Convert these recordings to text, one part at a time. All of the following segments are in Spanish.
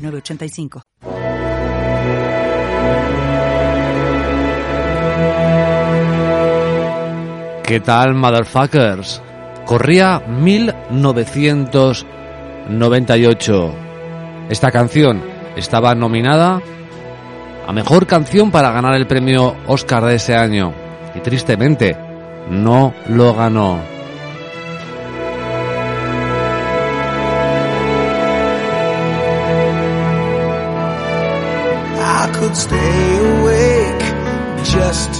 906985. ¿Qué tal, motherfuckers? Corría 1998. Esta canción estaba nominada a Mejor Canción para ganar el premio Oscar de ese año. Y tristemente, no lo ganó.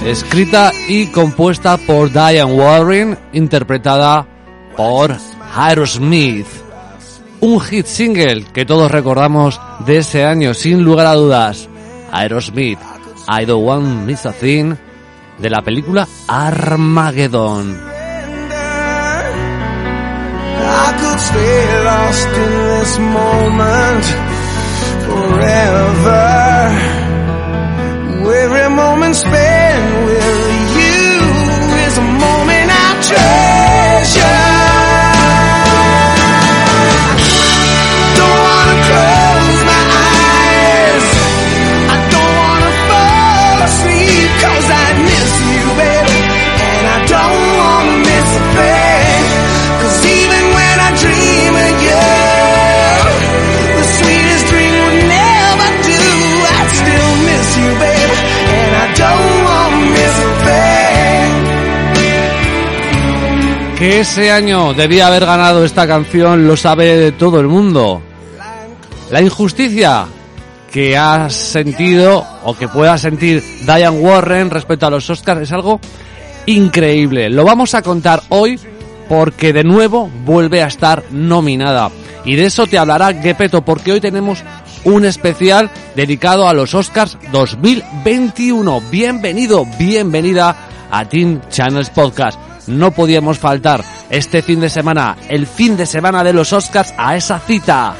Escrita y compuesta por Diane Warren, interpretada por Aerosmith. Un hit single que todos recordamos de ese año, sin lugar a dudas. Aerosmith, I Don't Want Miss a Thing, de la película Armageddon. Forever. Moment with you is a moment I treasure. Que ese año debía haber ganado esta canción lo sabe todo el mundo. La injusticia que ha sentido o que pueda sentir Diane Warren respecto a los Oscars es algo increíble. Lo vamos a contar hoy porque de nuevo vuelve a estar nominada. Y de eso te hablará Gepetto porque hoy tenemos un especial dedicado a los Oscars 2021. Bienvenido, bienvenida a Teen Channels Podcast. No podíamos faltar este fin de semana, el fin de semana de los Oscars, a esa cita.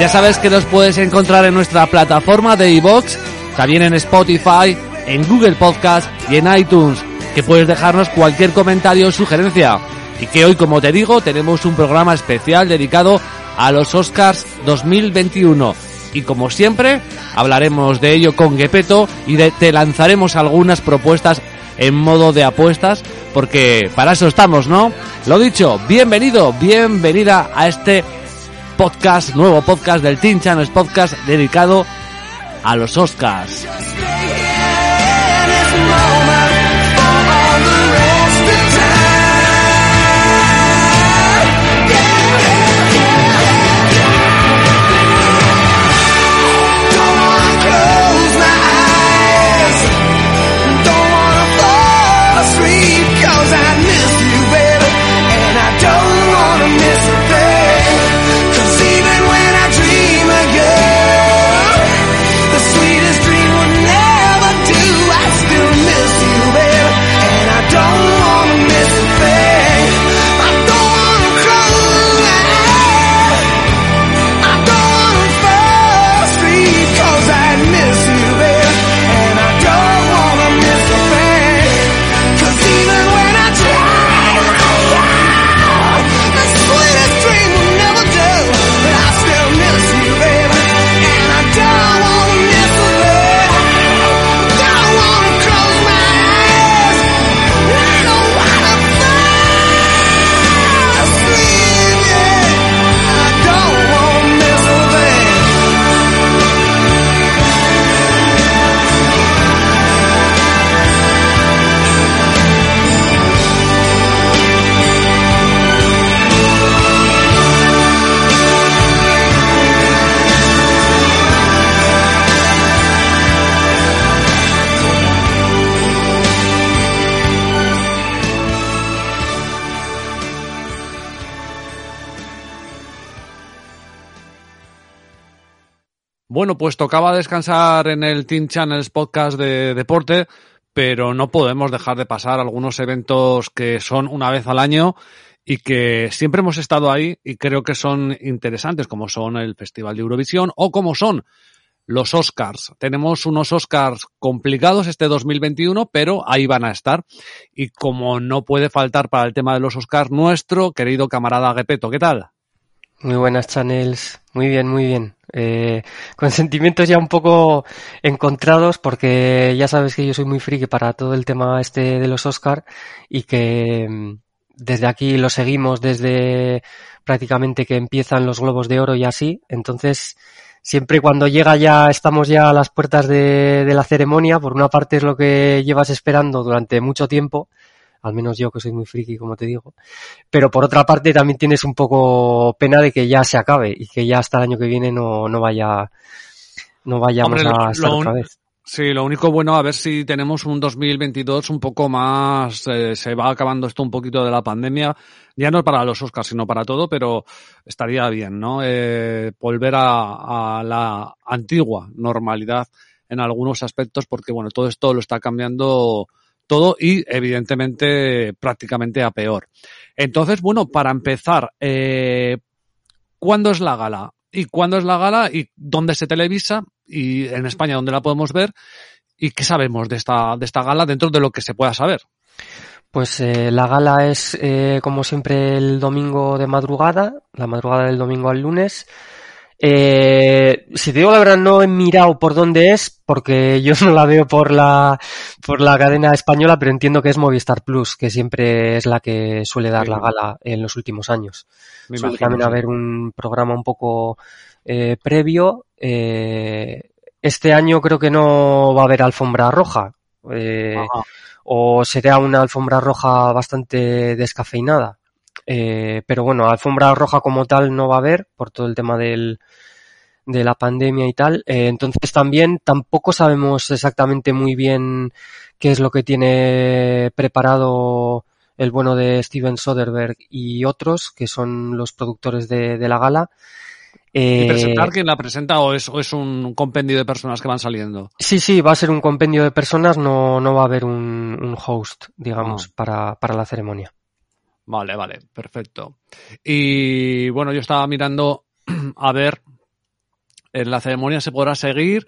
Ya sabes que los puedes encontrar en nuestra plataforma de iVoox, también en Spotify, en Google Podcast y en iTunes, que puedes dejarnos cualquier comentario o sugerencia. Y que hoy, como te digo, tenemos un programa especial dedicado a los Oscars 2021. Y como siempre, hablaremos de ello con Gepetto y de- te lanzaremos algunas propuestas en modo de apuestas, porque para eso estamos, ¿no? Lo dicho, bienvenido, bienvenida a este podcast, nuevo podcast del Teen Channels Podcast dedicado a los Oscars. In Bueno, pues tocaba descansar en el Team Channels podcast de deporte, pero no podemos dejar de pasar algunos eventos que son una vez al año y que siempre hemos estado ahí y creo que son interesantes, como son el Festival de Eurovisión o como son los Oscars. Tenemos unos Oscars complicados este 2021, pero ahí van a estar. Y como no puede faltar para el tema de los Oscars, nuestro querido camarada Gepeto, ¿qué tal? Muy buenas channels, muy bien, muy bien. Eh, con sentimientos ya un poco encontrados porque ya sabes que yo soy muy friki para todo el tema este de los Oscar y que mm, desde aquí lo seguimos desde prácticamente que empiezan los globos de oro y así. Entonces, siempre cuando llega ya, estamos ya a las puertas de, de la ceremonia, por una parte es lo que llevas esperando durante mucho tiempo al menos yo que soy muy friki, como te digo. Pero por otra parte también tienes un poco pena de que ya se acabe y que ya hasta el año que viene no, no vaya, no vayamos Hombre, a estar lo otra vez. Sí, lo único bueno, a ver si tenemos un 2022 un poco más, eh, se va acabando esto un poquito de la pandemia, ya no para los Oscars, sino para todo, pero estaría bien, ¿no? Eh, volver a, a la antigua normalidad en algunos aspectos, porque bueno, todo esto lo está cambiando todo y evidentemente prácticamente a peor. Entonces, bueno, para empezar, eh, ¿cuándo es la gala? ¿Y cuándo es la gala? ¿Y dónde se televisa? ¿Y en España dónde la podemos ver? ¿Y qué sabemos de esta, de esta gala dentro de lo que se pueda saber? Pues eh, la gala es, eh, como siempre, el domingo de madrugada, la madrugada del domingo al lunes. Eh, si te digo la verdad, no he mirado por dónde es, porque yo no la veo por la, por la cadena española, pero entiendo que es Movistar Plus, que siempre es la que suele dar Sí. la gala en los últimos años. Me Suele imagino, también sí. haber un programa un poco eh, previo. Eh, este año creo que no va a haber alfombra roja. Eh, o será una alfombra roja bastante descafeinada. Eh, pero bueno, alfombra roja como tal no va a haber por todo el tema del, de la pandemia y tal. Eh, entonces también tampoco sabemos exactamente muy bien qué es lo que tiene preparado el bueno de Steven Soderbergh y otros, que son los productores de, de la gala. ¿Y Eh, presentar quién la presenta o es, o es un compendio de personas que van saliendo? Sí, sí, va a ser un compendio de personas, no, no va a haber un, un host, digamos, Ah. para, para la ceremonia. Vale, vale, perfecto. Y bueno, yo estaba mirando a ver, en la ceremonia se podrá seguir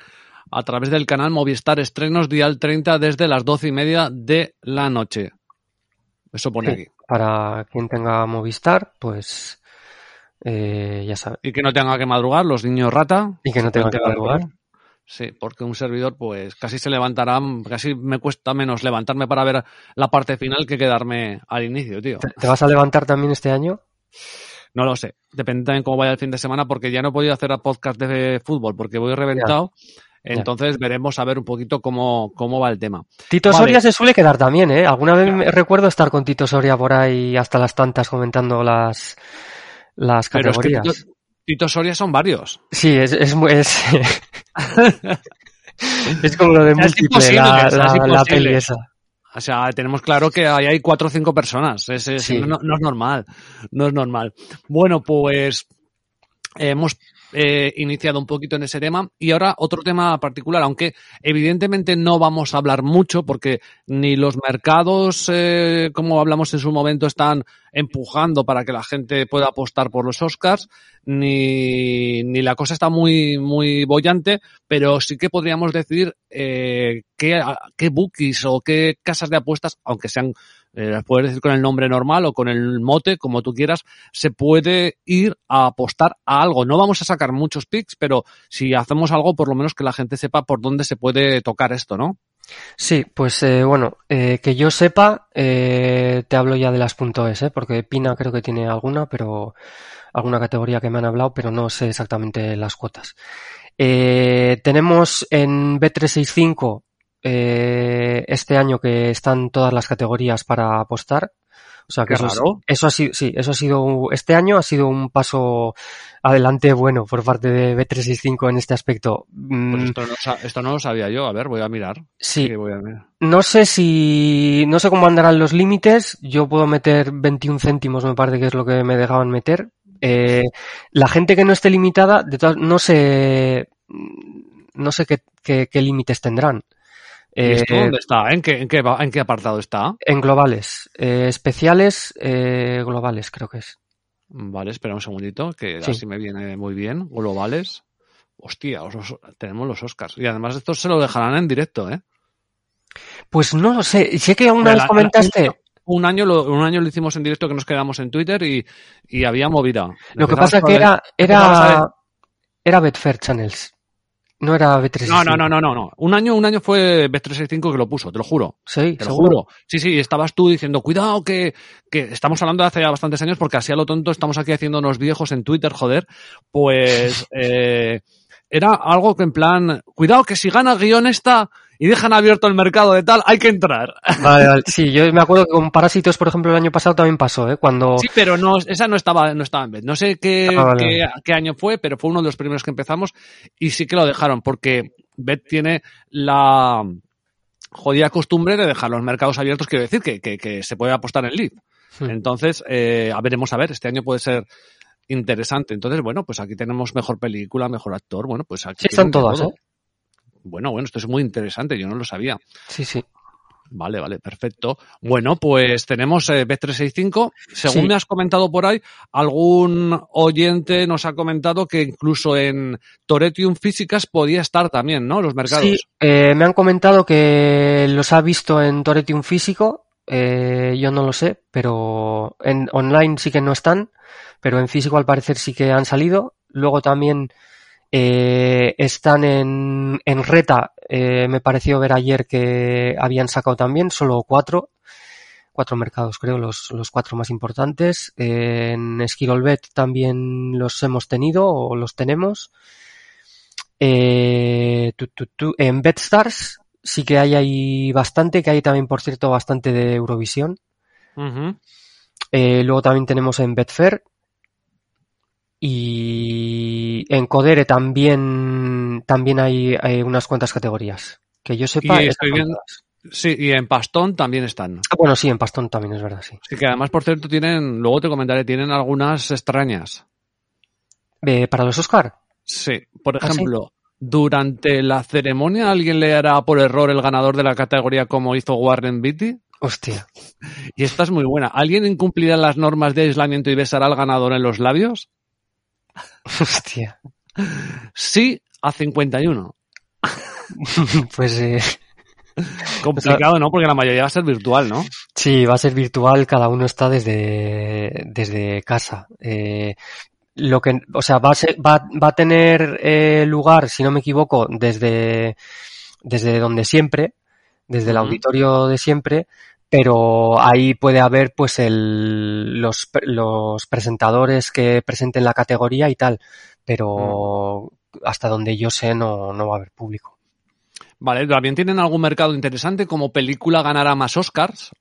a través del canal Movistar Estrenos Dial 30 desde las doce y media de la noche. Eso pone Sí. aquí. Para quien tenga Movistar, pues eh, ya sabe. Y que no tenga que madrugar, los niños rata. Y que no tenga que madrugar. Sí, porque un servidor, pues casi se levantará, casi me cuesta menos levantarme para ver la parte final que quedarme al inicio, tío. ¿Te, vas a levantar también este año? No lo sé. Depende también cómo vaya el fin de semana, porque ya no he podido hacer podcast de fútbol porque voy reventado. Entonces veremos a ver un poquito cómo, cómo va el tema. Tito Vale. Soria se suele quedar también, ¿eh? Alguna vez me recuerdo estar con Tito Soria por ahí hasta las tantas comentando las, las Pero es que categorías. Tito, Tito Soria son varios. Sí, es, es, es, es como lo de múltiple, la, la, la peli esa. O sea, tenemos claro que ahí hay cuatro o cinco personas. Es, es- Sí. no, no es normal. No es normal. Bueno, pues hemos eh, iniciado un poquito en ese tema. Y ahora otro tema particular, aunque evidentemente no vamos a hablar mucho porque ni los mercados, eh, como hablamos en su momento, están empujando para que la gente pueda apostar por los Oscars, ni, ni la cosa está muy, muy bollante, pero sí que podríamos decir eh, qué, qué bookies o qué casas de apuestas, aunque sean, eh, las puedes decir con el nombre normal o con el mote, como tú quieras, se puede ir a apostar a algo. No vamos a sacar muchos picks, pero si hacemos algo, por lo menos que la gente sepa por dónde se puede tocar esto, ¿no? Sí, pues eh, bueno, eh, que yo sepa, eh, te hablo ya de las .es, ¿eh? porque Pina creo que tiene alguna, pero alguna categoría que me han hablado, pero no sé exactamente las cuotas. Eh, tenemos en B365 eh, este año que están todas las categorías para apostar. O sea que eso, es- eso ha sido, sí, eso ha sido, este año ha sido un paso adelante bueno por parte de B365 en este aspecto. Pues Mm, esto no, esto no lo sabía yo. A ver, voy a mirar. sí, Sí, voy a mirar. no sé si, no sé cómo andarán los límites. Yo puedo meter 21 céntimos, me parece que es lo que me dejaban meter. Eh, la gente que no esté limitada, de todas, no sé, no sé qué, qué, qué límites tendrán. ¿Y Eh, esto dónde está? ¿En qué, en qué, va- en qué apartado está? en globales, eh, especiales eh, globales creo que es. Vale, espera un segundito, que Sí. así me viene muy bien. Globales. Hostia, os- os- tenemos los Oscars. Y además estos se lo dejarán en directo, ¿eh? Pues no lo sé, sé que una vez la- comentaste, Un año, lo, un año lo hicimos en directo que nos quedamos en Twitter y, y había movida. lo que pasa que era, era, era Betfair Channels, no era B365. No, no, no, no, no, no. Un año, un año fue Bet365 que lo puso, te lo juro. Sí, Te lo juro. Sí, sí, estabas tú diciendo, cuidado que, que estamos hablando de hace ya bastantes años porque así a lo tonto estamos aquí haciéndonos viejos en Twitter, joder. Pues eh, era algo que en plan, cuidado que si gana guion esta y dejan abierto el mercado de tal, hay que entrar. Vale, vale. Sí, yo me acuerdo que con Parásitos, por ejemplo, el año pasado también pasó, ¿eh? Cuando... Sí, pero no, esa no estaba, no estaba en Bet. No sé qué, Ah, vale, qué, qué año fue, pero fue uno de los primeros que empezamos y sí que lo dejaron porque Bet tiene la jodida costumbre de dejar los mercados abiertos, quiero decir que, que, que se puede apostar en lead. Entonces, eh, a veremos a ver, este año puede ser interesante. Entonces, bueno, pues aquí tenemos mejor película, mejor actor, bueno, pues aquí Sí, están todas, todo. ¿eh? Bueno, bueno, esto es muy interesante, yo no lo sabía. Sí, sí. Vale, vale, perfecto. Bueno, pues tenemos eh, Bet365. Según Sí. me has comentado por ahí, algún oyente nos ha comentado que incluso en Toretium Físicas podía estar también, ¿no? Los mercados. Sí, eh, me han comentado que los ha visto en Toretium físico. eh, yo no lo sé, pero en online sí que no están, pero en físico al parecer sí que han salido. Luego también eh, están en, en Reta. eh, me pareció ver ayer que habían sacado también solo cuatro. Cuatro mercados, creo, los, los cuatro más importantes. Eh, en Skirolbet también los hemos tenido o los tenemos. Eh, tu, tu, tu. En BetStars sí que hay ahí bastante, que hay también, por cierto, bastante de Eurovisión. Ujú. Eh, luego también tenemos en Betfair. Y en Codere también, también hay, hay unas cuantas categorías. Que yo sepa. Y estoy viendo-. Sí, y en Pastón también están. Ah, bueno, sí, en Pastón también es verdad, sí. Así que además, por cierto, tienen, luego te comentaré, tienen algunas extrañas. Eh, ¿Para los Oscar? Sí, por ¿Ah, sí? ejemplo, durante la ceremonia alguien le hará por error el ganador de la categoría como hizo Warren Beatty. Hostia. Y esta es muy buena. ¿Alguien incumplirá las normas de aislamiento y besará al ganador en los labios? Hostia. Sí, a 51. Pues eh, Complicado, ¿no? Porque la mayoría va a ser virtual, ¿no? Sí, va a ser virtual, cada uno está desde, desde casa. Eh, lo que, o sea, va a, ser- va, va a tener eh, lugar, si no me equivoco, desde, desde donde siempre, desde el auditorio de siempre, pero ahí puede haber pues el, los, los presentadores que presenten la categoría y tal, pero hasta donde yo sé no, no va a haber público. Vale, también tienen algún mercado interesante como película ganará más Oscars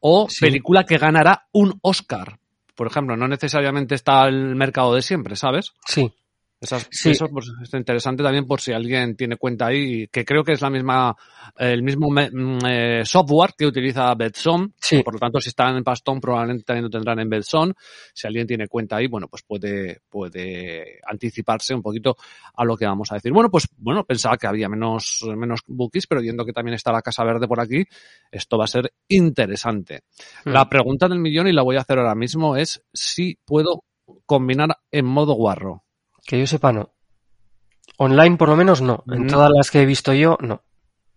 o Sí. película que ganará un Oscar. Por ejemplo, no necesariamente está el mercado de siempre, ¿sabes? Sí, Esas, Sí. Eso pues, está interesante también por si alguien tiene cuenta ahí, que creo que es la misma, el mismo me- mm, eh, software que utiliza Betson. sí. Por lo tanto, si están en Pastón, probablemente también lo tendrán en Betson. Si alguien tiene cuenta ahí, bueno, pues puede, puede anticiparse un poquito a lo que vamos a decir. Bueno, pues bueno, pensaba que había menos, menos bookies, pero viendo que también está la Casa Verde por aquí, esto va a ser interesante. Mm. La pregunta del millón, y la voy a hacer ahora mismo, es si puedo combinar en modo guarro. Que yo sepa, no. Online, por lo menos, no. En No. todas las que he visto yo, no.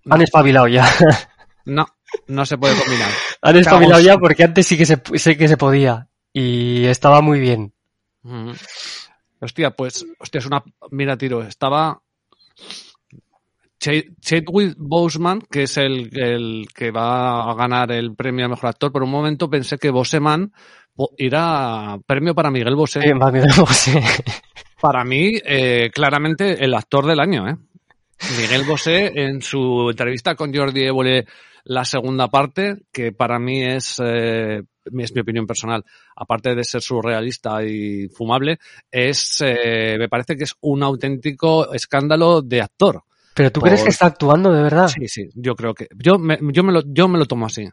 No. Han espabilado ya. No, no se puede combinar. Han espabilado Cagos. ya porque antes sí que se, sé que se podía. Y estaba muy bien. Ujú. Hostia, pues, hostia, es una. Mira, tiro, estaba. Ch- Chadwick Boseman, que es el, el que va a ganar el premio a mejor actor, por un momento pensé que Boseman era premio para Miguel Bosé. Eh, más bien, no sé. Para mí, eh, claramente, el actor del año, ¿eh? Miguel Bosé, en su entrevista con Jordi Évole, la segunda parte, que para mí es, eh, es mi opinión personal, aparte de ser surrealista y fumable, es, eh, me parece que es un auténtico escándalo de actor. Pero tú Por- crees que está actuando de verdad? Sí, sí, yo creo que, yo me, yo me lo, yo me lo tomo así.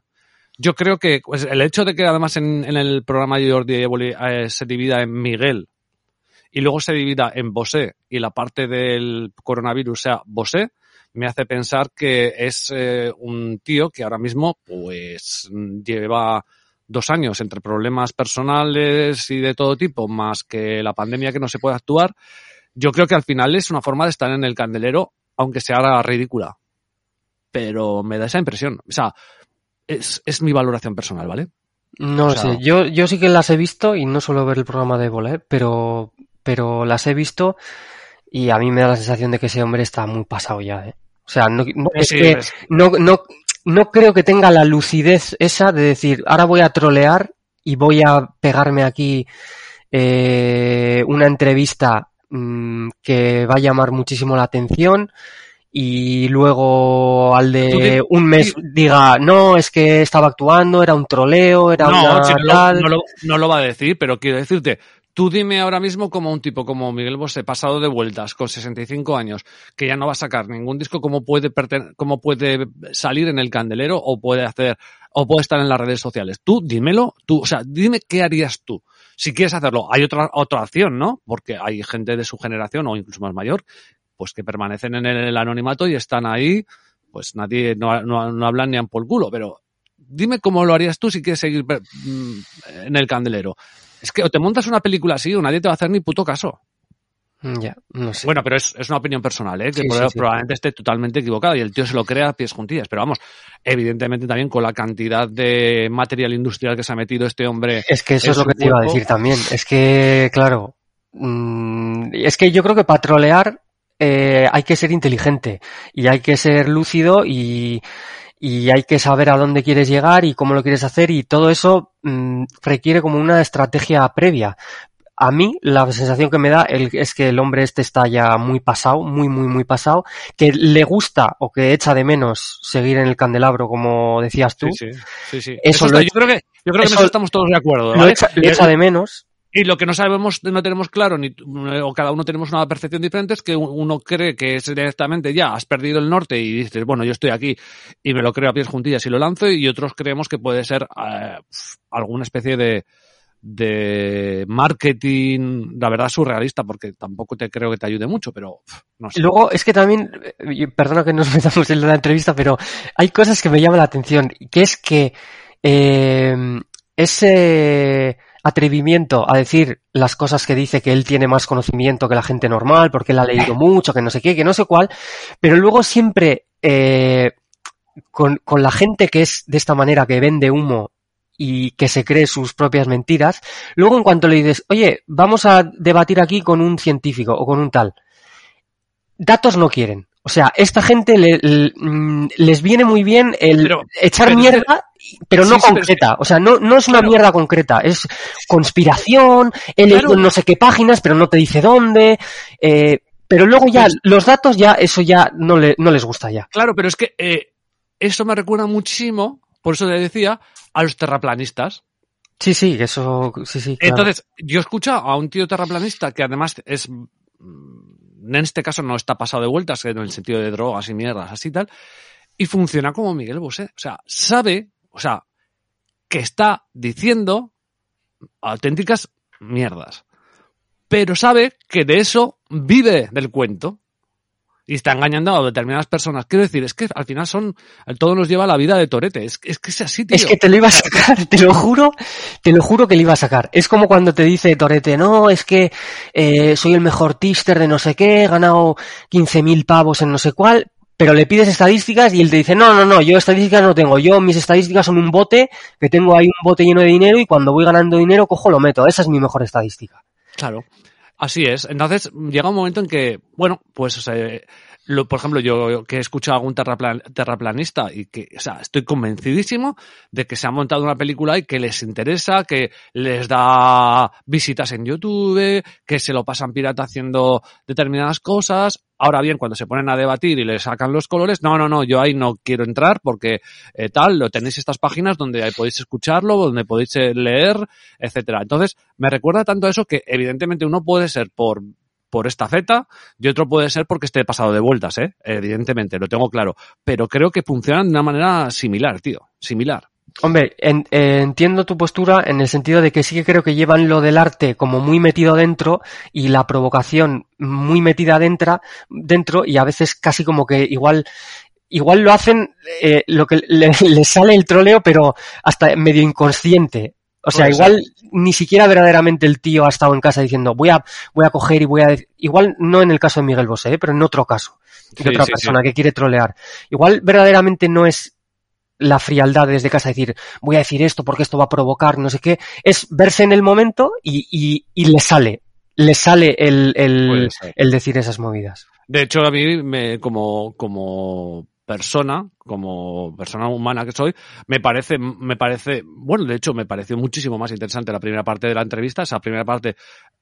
Yo creo que pues, el hecho de que además en, en el programa de Jordi Évole eh, se divida en Miguel y luego se divida en Bosé y la parte del coronavirus sea Bosé, me hace pensar que es eh, un tío que ahora mismo pues lleva dos años entre problemas personales y de todo tipo, más que la pandemia que no se puede actuar, yo creo que al final es una forma de estar en el candelero, aunque sea ridícula. Pero me da esa impresión. O sea, es, es mi valoración personal, ¿vale? No O sea- sé, yo, yo sí que las he visto y no suelo ver el programa de bola, ¿eh? pero, pero las he visto y a mí me da la sensación de que ese hombre está muy pasado ya, ¿eh? O sea, no, no- es Sí, que es- no, no, no creo que tenga la lucidez esa de decir, ahora voy a trolear y voy a pegarme aquí eh, una entrevista mm, que va a llamar muchísimo la atención y luego al de un mes diga, no, es que estaba actuando, era un troleo, era no, una si no, lo- tal". no lo, no lo va a decir, pero quiero decirte, tú dime ahora mismo como un tipo como Miguel Bosé, pasado de vueltas, con 65 años, que ya no va a sacar ningún disco, ¿cómo puede, cómo puede salir en el candelero o puede hacer, o puede estar en las redes sociales? Tú, dímelo, tú, o sea, dime qué harías tú. Si quieres hacerlo, hay otra, otra opción, ¿no? Porque hay gente de su generación o incluso más mayor, pues que permanecen en el anonimato y están ahí, pues nadie, no, no, no hablan ni por culo, pero dime cómo lo harías tú si quieres seguir mm, en el candelero. Es que o te montas una película así o nadie te va a hacer ni puto caso. Mm, Ya, no sé. Bueno, pero es, es una opinión personal, ¿eh? que Sí, proba- sí, sí. probablemente esté totalmente equivocado y el tío se lo crea a pies juntillas. Pero vamos, evidentemente también con la cantidad de material industrial que se ha metido este hombre. Es que eso es lo que te iba a decir también. Es que, claro, mm, es que yo creo que para trolear eh, hay que ser inteligente y hay que ser lúcido y, y hay que saber a dónde quieres llegar y cómo lo quieres hacer y todo eso mm, requiere como una estrategia previa. A mí la sensación que me da es que el hombre este está ya muy pasado, muy, muy, muy pasado, que le gusta o que echa de menos seguir en el candelabro, como decías tú. Sí, sí, sí, sí. Eso Eso lo está- he- yo creo que, yo creo que en eso eso estamos todos de acuerdo. Lo ¿vale? lo echa de menos. Y lo que no sabemos, no tenemos claro, ni, o cada uno tenemos una percepción diferente, es que uno cree que es directamente ya, has perdido el norte y dices, bueno, yo estoy aquí y me lo creo a pies juntillas y lo lanzo, y otros creemos que puede ser eh, alguna especie de, de marketing, la verdad, surrealista, porque tampoco te creo que te ayude mucho, pero no sé. Luego, es que también, eh, perdona que nos metamos en la entrevista, pero hay cosas que me llaman la atención, que es que eh, ese atrevimiento a decir las cosas que dice que él tiene más conocimiento que la gente normal, porque él ha leído mucho, que no sé qué, que no sé cuál, pero luego siempre eh, con, con la gente que es de esta manera, que vende humo y que se cree sus propias mentiras, luego en cuanto le dices, oye, vamos a debatir aquí con un científico o con un tal, datos no quieren. O sea, esta gente le- le- mm, les viene muy bien el Pero- echar pero- mierda, pero no Sí, sí, pero- concreta. O sea, no, no es una Claro. mierda concreta. Es conspiración, he Claro. no sé qué páginas, pero no te dice dónde. eh, pero luego ya, Pues- los datos ya, eso ya no, le, no les gusta ya. Claro, pero es que eh, eso me recuerda muchísimo, por eso le decía, a los terraplanistas. Sí, sí, eso, sí, sí. claro. Entonces, yo escucho a un tío terraplanista que además es, mm, en este caso no está pasado de vueltas, en el sentido de drogas y mierdas, así tal, y funciona como Miguel Bosé. O sea, sabe, o sea, que está diciendo auténticas mierdas. Pero sabe que de eso vive del cuento. Y está engañando a determinadas personas. Quiero decir, es que al final son, todo nos lleva a la vida de Torete. Es, es que es así, tío. Es que te lo iba a sacar, te lo juro, te lo juro que le iba a sacar. Es como cuando te dice Torete, no, es que eh, soy el mejor tister de no sé qué, he ganado 15.000 pavos en no sé cuál, pero le pides estadísticas y él te dice, no, no, no, yo estadísticas no tengo, yo mis estadísticas son un bote, que tengo ahí un bote lleno de dinero y cuando voy ganando dinero cojo lo meto, esa es mi mejor estadística. Claro, así es. Entonces llega un momento en que, bueno, pues, o sea, por ejemplo, yo que he escuchado a algún terraplan- terraplanista y que, o sea, estoy convencidísimo de que se ha montado una película y que les interesa, que les da visitas en YouTube, que se lo pasan pirata haciendo determinadas cosas. Ahora bien, cuando se ponen a debatir y le sacan los colores, no, no, no, yo ahí no quiero entrar porque eh, tal, lo tenéis estas páginas donde podéis escucharlo, donde podéis eh, leer, etcétera. Entonces, me recuerda tanto a eso que evidentemente uno puede ser por por esta feta y otro puede ser porque esté pasado de vueltas, ¿eh? Evidentemente, lo tengo claro. Pero creo que funcionan de una manera similar, tío. Similar. Hombre, en- eh, entiendo tu postura en el sentido de que sí que creo que llevan lo del arte como muy metido dentro y la provocación muy metida dentro, dentro y a veces casi como que igual igual lo hacen eh, lo que le, le sale el troleo pero hasta medio inconsciente. O sea, igual ni siquiera verdaderamente el tío ha estado en casa diciendo voy a voy a coger y voy a dec-". igual no en el caso de Miguel Bosé, ¿eh? pero en otro caso de Sí, otra sí, persona que quiere trolear. Igual verdaderamente no es la frialdad desde casa, decir, voy a decir esto porque esto va a provocar no sé qué, es verse en el momento y, y, y le sale, le sale el, el, decir esas movidas. De hecho, a mí, me, como, como persona, como persona humana que soy, me parece, me parece, bueno, de hecho, me pareció muchísimo más interesante la primera parte de la entrevista, esa primera parte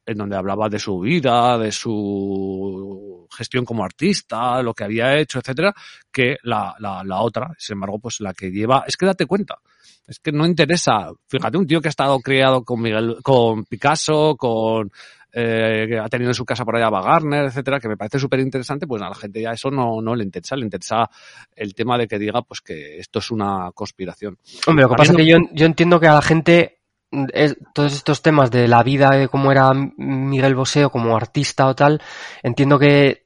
en donde hablaba de su vida, de su gestión como artista, lo que había hecho, etcétera, que la, la, la otra, sin embargo, pues la que lleva, es que date cuenta, es que no interesa, fíjate, un tío que ha estado criado con Miguel, con Picasso, con eh, que ha tenido en su casa por allá a Wagner, etcétera, que me parece súper interesante, pues a la gente ya eso no, no le interesa, le interesa el tema de que diga pues que esto es una conspiración. Hombre, lo que pasa es que yo, yo entiendo que a la gente es- todos estos temas de la vida de cómo era Miguel Bosé o como artista o tal, entiendo que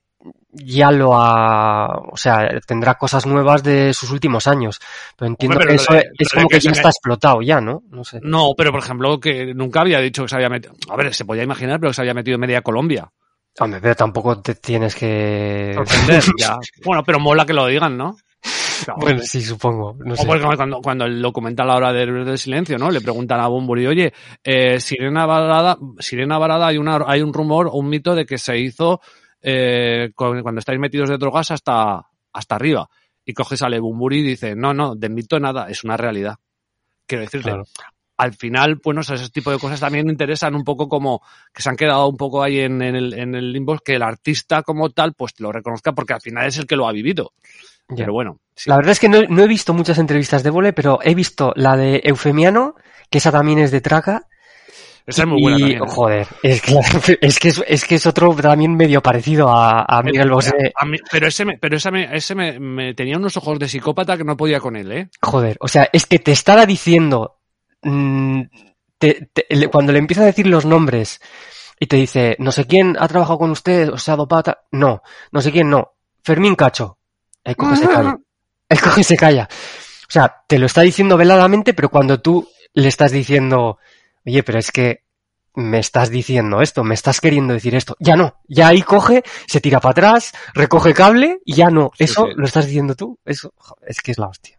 ya lo ha, o sea, tendrá cosas nuevas de sus últimos años, pero entiendo Hombre, que eso es como que que ya me- está explotado ya, ¿no? No sé. No, pero por ejemplo, que nunca había dicho que se había metido, a ver, se podía imaginar, pero que se había metido en media Colombia. Hombre, pero tampoco te tienes que... Sorprender, ya. Bueno, pero mola que lo digan, ¿no? Bueno, sí, supongo. No O sé. porque cuando, cuando el documental ahora del, del silencio, ¿no? Le preguntan a Bumburi, oye, eh, Sirena Varada, Sirena Varada hay una, hay un rumor, un mito de que se hizo eh, cuando estáis metidos de drogas hasta, hasta arriba. Y coge sale Bumburi y dice, no, no, de mito nada, es una realidad. Quiero decirte, Claro. al final, bueno, ese tipo de cosas también interesan un poco como que se han quedado un poco ahí en, en el, en el limbo, que el artista como tal, pues lo reconozca porque al final es el que lo ha vivido. Ya. Pero bueno, sí. La verdad es que no, no he visto muchas entrevistas de vole, pero he visto la de Eufemiano, que esa también es de Traca. Esa es muy buena y, también. ¿eh? joder, es que, es que es, es que es otro también medio parecido a, a Miguel Bosé. A mí- pero ese, me, pero ese, me, ese me, me tenía unos ojos de psicópata que no podía con él, ¿eh? Joder, o sea, es que te estaba diciendo, mm, te- te- le- cuando le empieza a decir los nombres y te dice, no sé quién ha trabajado con usted, o sea, dopata, no, no sé quién no, Fermín Cacho, ahí coge se calla, ahí coge se calla. O sea, te lo está diciendo veladamente, pero cuando tú le estás diciendo, oye, pero es que me estás diciendo esto, me estás queriendo decir esto, ya no, ya ahí coge, se tira para atrás, recoge cable y ya no, eso sí. lo estás diciendo tú, eso, es que es la hostia.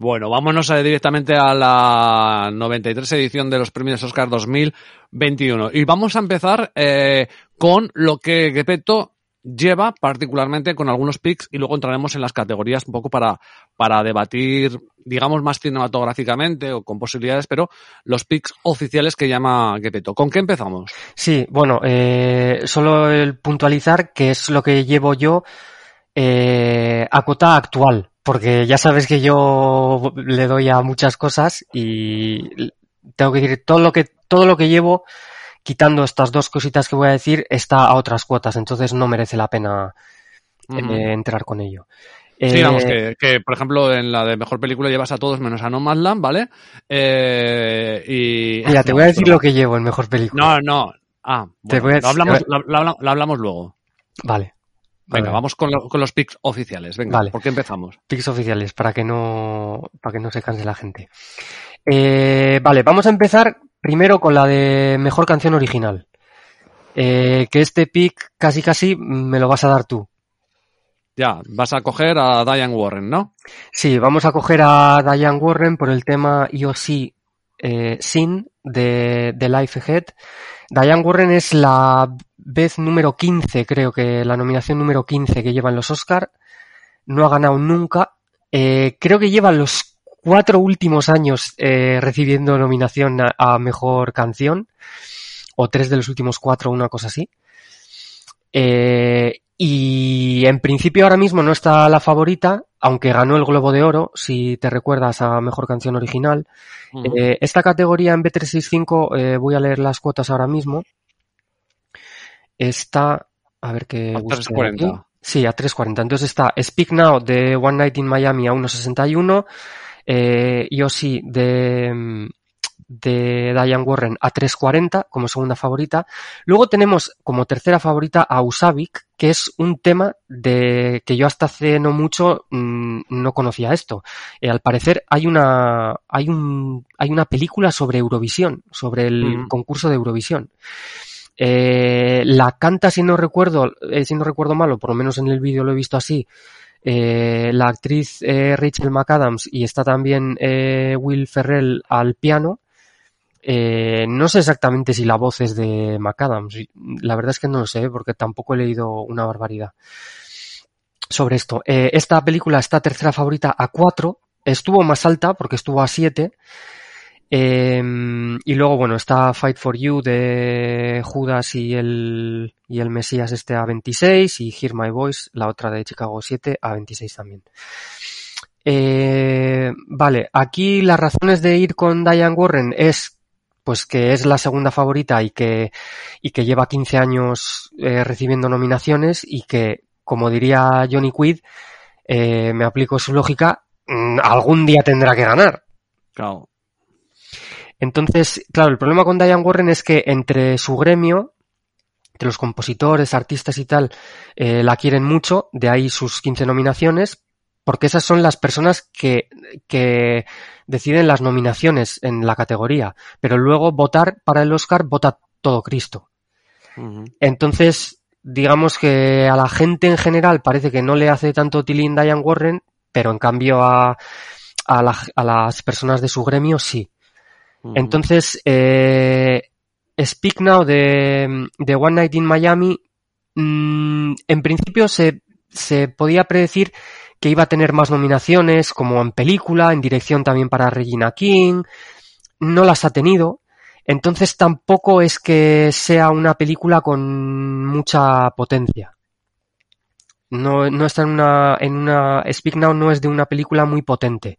Bueno, vámonos a- directamente a la 93 edición de los premios Oscar 2021. Y vamos a empezar eh, con lo que Gepetto lleva particularmente con algunos picks y luego entraremos en las categorías un poco para, para debatir, digamos, más cinematográficamente o con posibilidades, pero los picks oficiales que llama Gepetto. ¿Con qué empezamos? Sí, bueno, eh, solo el puntualizar que es lo que llevo yo eh, a cota actual, porque ya sabes que yo le doy a muchas cosas y tengo que decir todo lo que todo lo que llevo quitando estas dos cositas que voy a decir está a otras cuotas, entonces no merece la pena eh, entrar con ello. Sí, Eh, digamos que, que, por ejemplo, en la de mejor película llevas a todos menos a Nomadland, ¿vale? Eh, y... Mira, te No, voy a decir lo que llevo en mejor película. No, no. Ah, Te bueno, voy a- lo, hablamos, lo, lo habla- lo hablamos luego. Vale. Venga, vamos con, con los picks oficiales. Venga, Vale. ¿por qué empezamos? Picks oficiales para que no para que no se canse la gente. Eh, vale, vamos a empezar primero con la de mejor canción original. Eh, que este pick casi casi me lo vas a dar tú. Ya, vas a coger a Diane Warren, ¿no? Sí, vamos a coger a Diane Warren por el tema IOC eh, Sin de, de Life Ahead. Diane Warren es la vez número 15, creo que la nominación número 15 que lleva en los Oscar. No ha ganado nunca. Eh, creo que lleva los cuatro últimos años eh, recibiendo nominación a, a mejor canción. O tres de los últimos cuatro, una cosa así. Eh, y en principio ahora mismo no está la favorita, aunque ganó el Globo de Oro, si te recuerdas a Mejor Canción Original. Eh, esta categoría en B365, eh, voy a leer las cuotas ahora mismo. Está, a ver qué... A busque 3.40. aquí. Sí, a 3.40. Entonces está Speak Now de One Night in Miami a 1.61. eh, yo sí de, de Diane Warren a 340 como segunda favorita. Luego tenemos como tercera favorita a Usavik, que es un tema de que yo hasta hace no mucho mm, no conocía esto. Eh, al parecer hay una hay un hay una película sobre Eurovisión, sobre el Mm. concurso de Eurovisión. Eh, la canta, si no recuerdo, eh, si no recuerdo mal, o por lo menos en el vídeo lo he visto así, eh, la actriz eh, Rachel McAdams y está también eh, Will Ferrell al piano. No sé exactamente si la voz es de McAdams. La verdad es que no lo sé, porque tampoco he leído una barbaridad sobre esto. Esta película está tercera favorita a 4. Estuvo más alta porque estuvo a 7. Eh, y luego, bueno, está Fight for You de Judas y el, y el Mesías este a 26 y Hear My Voice, la otra de Chicago 7 a 26 también. Eh, vale, aquí las razones de ir con Diane Warren es pues que es la segunda favorita y que, y que lleva 15 años eh, recibiendo nominaciones y que, como diría Johnny Quid, eh, me aplico su lógica, mm, algún día tendrá que ganar. Claro. Entonces, claro, el problema con Diane Warren es que entre su gremio, entre los compositores, artistas y tal, eh, la quieren mucho, de ahí sus 15 nominaciones, porque esas son las personas que, que deciden las nominaciones en la categoría, pero luego votar para el Oscar vota todo Cristo. Entonces, digamos que a la gente en general parece que no le hace tanto tilín Diane Warren, pero en cambio a, a, la- a las personas de su gremio sí. Entonces, eh, Speak Now de, de One Night in Miami, mm, en principio se, se podía predecir que iba a tener más nominaciones, como en película, en dirección también para Regina King, no las ha tenido, entonces tampoco es que sea una película con mucha potencia. No, no está en una, en una, Speak Now no es de una película muy potente.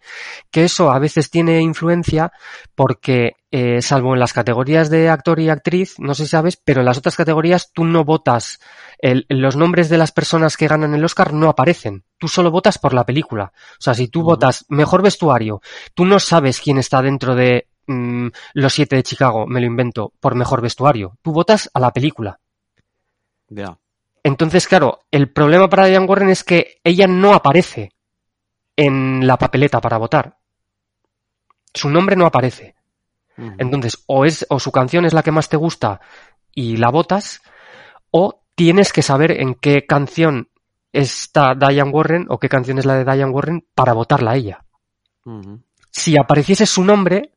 Que eso a veces tiene influencia porque, eh, salvo en las categorías de actor y actriz, no sé si sabes, pero en las otras categorías tú no votas, el- los nombres de las personas que ganan el Oscar no aparecen. Tú solo votas por la película. O sea, si tú votas mejor vestuario, tú no sabes quién está dentro de mm, los siete de Chicago, me lo invento, por mejor vestuario. Tú votas a la película. Ya. Entonces, claro, el problema para Diane Warren es que ella no aparece en la papeleta para votar. Su nombre no aparece. Entonces, o es, o su canción es la que más te gusta y la votas, o tienes que saber en qué canción está Diane Warren o qué canción es la de Diane Warren para votarla a ella. Si apareciese su nombre,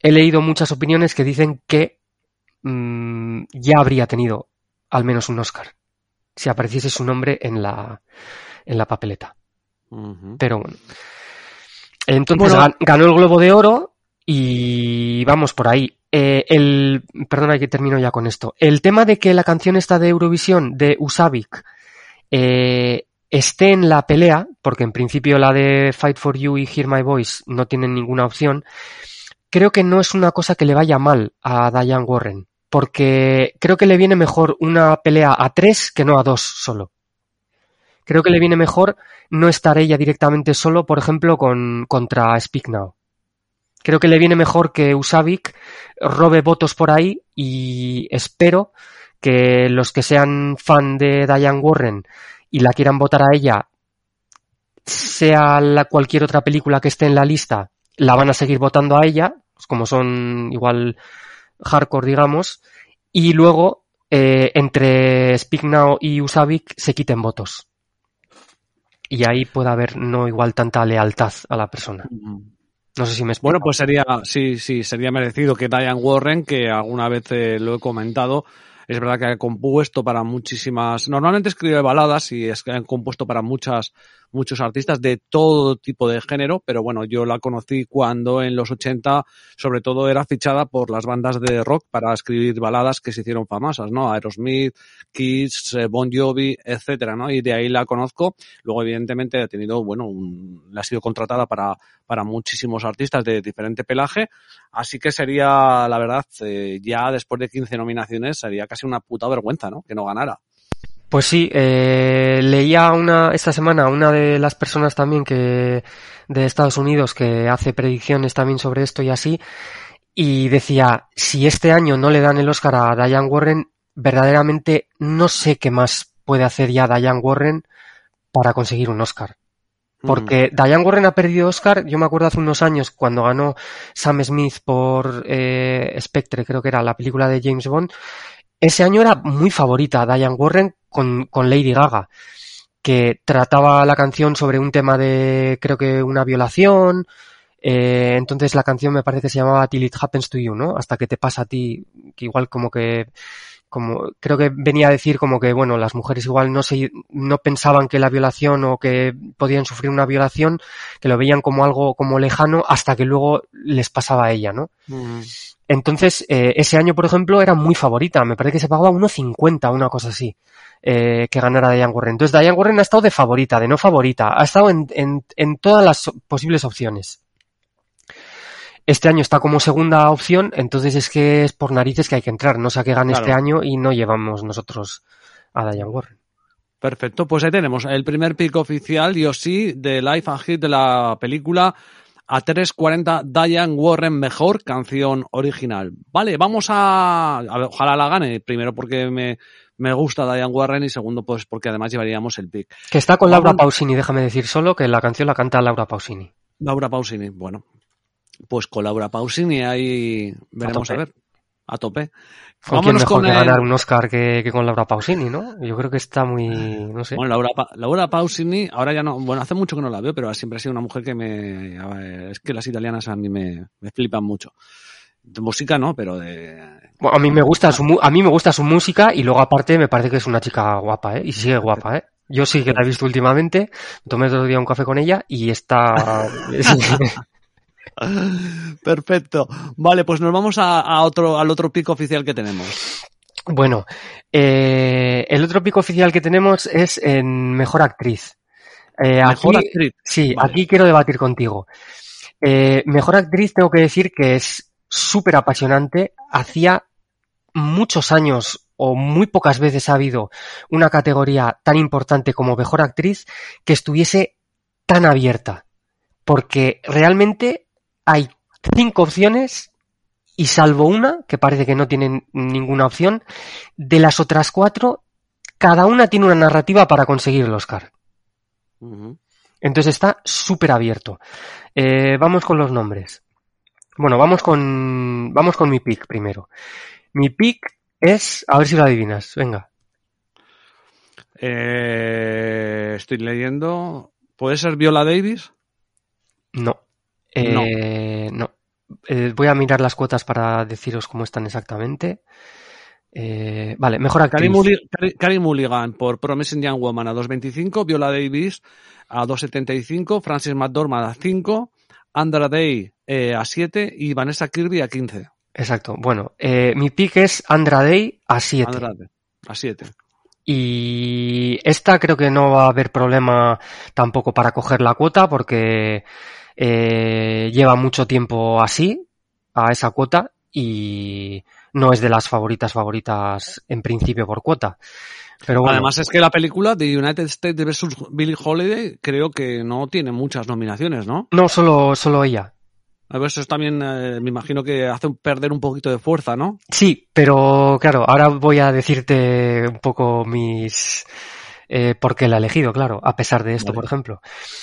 he leído muchas opiniones que dicen que mm, ya habría tenido al menos un Oscar. Si apareciese su nombre en la, en la papeleta. Pero bueno. Entonces Bueno. gan- ganó el Globo de Oro y vamos por ahí. Eh, el, perdona que termino ya con esto. El tema de que la canción esta de Eurovisión de Usavik eh, esté en la pelea, porque en principio la de Fight for You y Hear My Voice no tienen ninguna opción, creo que no es una cosa que le vaya mal a Diane Warren, porque creo que le viene mejor una pelea a tres que no a dos solo. Creo que le viene mejor no estar ella directamente solo, por ejemplo, con, contra Speak Now. Creo que le viene mejor que Usavik robe votos por ahí y espero que los que sean fan de Diane Warren y la quieran votar a ella, sea la, cualquier otra película que esté en la lista, la van a seguir votando a ella, pues como son igual hardcore, digamos, y luego eh, entre Speak Now y Usavik se quiten votos. Y ahí puede haber no igual tanta lealtad a la persona. No sé si me explico. Bueno, pues sería, sí, sí, sería merecido que Diane Warren, que alguna vez eh, lo he comentado, es verdad que ha compuesto para muchísimas, normalmente escribe baladas y es que han compuesto para muchas, muchos artistas de todo tipo de género, pero bueno, yo la conocí cuando en los 80 sobre todo era fichada por las bandas de rock para escribir baladas que se hicieron famosas, ¿no? Aerosmith, Kiss, eh, Bon Jovi, etcétera, ¿no? Y de ahí la conozco. Luego, evidentemente, ha tenido, bueno, un, ha sido contratada para, para muchísimos artistas de diferente pelaje. Así que sería, la verdad, eh, ya después de 15 nominaciones, sería casi una puta vergüenza, ¿no? Que no ganara. Pues sí, eh, leía una esta semana una de las personas también que de Estados Unidos que hace predicciones también sobre esto y así y decía si este año no le dan el Oscar a Diane Warren verdaderamente no sé qué más puede hacer ya Diane Warren para conseguir un Oscar. Porque Diane Warren ha perdido Oscar, yo me acuerdo hace unos años cuando ganó Sam Smith por eh, Spectre, creo que era la película de James Bond, ese año era muy favorita Diane Warren con, con Lady Gaga, que trataba la canción sobre un tema de, creo que una violación, eh, entonces la canción me parece que se llamaba Till It Happens to You, ¿no? Hasta que te pasa a ti, que igual como que como creo que venía a decir como que bueno las mujeres igual no se no pensaban que la violación o que podían sufrir una violación que lo veían como algo como lejano hasta que luego les pasaba a ella no Mm. Entonces eh, ese año por ejemplo era muy favorita me parece que se pagaba 1.50 una cosa así eh, que ganara Diane Warren entonces Diane Warren ha estado de favorita de no favorita ha estado en, en, en todas las posibles opciones este año está como segunda opción, entonces es que es por narices que hay que entrar. No sé a qué gane Claro. este año y no llevamos nosotros a Diane Warren. Perfecto, pues ahí tenemos el primer pick oficial, yo sí, de Life and Hit de la película a 3.40 Diane Warren mejor canción original. Vale, vamos a, a ver, ojalá la gane, primero porque me, me gusta Diane Warren y segundo pues porque además llevaríamos el pick. Que está con. Laura Pausini, déjame decir solo que la canción la canta Laura Pausini. Laura Pausini, bueno, pues con Laura Pausini ahí veremos a, ver, a tope. ¿Con quién mejor que el- ganar un Oscar que, que con Laura Pausini, no? Yo creo que está muy, no sé. Bueno, Laura, Pa- Laura Pausini, ahora ya no, bueno, hace mucho que no la veo, pero siempre ha sido una mujer que me, a ver, es que las italianas a mí me, me flipan mucho. De música no, pero de, Bueno, a mí me gusta su, a mí me gusta su música y luego aparte me parece que es una chica guapa, ¿eh? Y sigue guapa, ¿eh? Yo sí que la he visto últimamente, tomé el otro día un café con ella y está... Perfecto. Vale, pues nos vamos a, a otro, al otro pico oficial que tenemos. Bueno, eh, el otro pico oficial que tenemos es en Mejor Actriz. Eh, Mejor aquí- actriz. Sí, Vale. aquí quiero debatir contigo. Eh, mejor actriz tengo que decir que es súper apasionante. Hacía muchos años o muy pocas veces ha habido una categoría tan importante como mejor actriz que estuviese tan abierta. Porque realmente hay cinco opciones y salvo una, que parece que no tienen ninguna opción, de las otras cuatro, cada una tiene una narrativa para conseguir el Oscar. Entonces está súper abierto. Eh, vamos con los nombres. Bueno, vamos con, vamos con mi pick primero. Mi pick es, a ver si lo adivinas, venga. Eh, estoy leyendo. ¿Puede ser Viola Davis? No. Eh, no. Eh, voy a mirar las cuotas para deciros cómo están exactamente. Eh, vale, mejor actriz. Carey Mulligan por Promising Young Woman a 2.25, Viola Davis a 2.75, Francis McDormand a 5, Andra Day eh, a 7 y Vanessa Kirby a 15. Exacto. Bueno, eh, mi pick es Andra Day a 7. Andrade a 7. Y esta creo que no va a haber problema tampoco para coger la cuota porque eh, lleva mucho tiempo así, a esa cuota, y no es de las favoritas favoritas en principio por cuota. Pero bueno, Además es que la película de United States vs. Billie Holiday creo que no tiene muchas nominaciones, ¿no? no solo, solo ella. A ver, eso también eh, me imagino que hace perder un poquito de fuerza, ¿no? Sí, pero claro, ahora voy a decirte un poco mis... Eh, por qué la he elegido, claro, a pesar de esto, Vale. por ejemplo.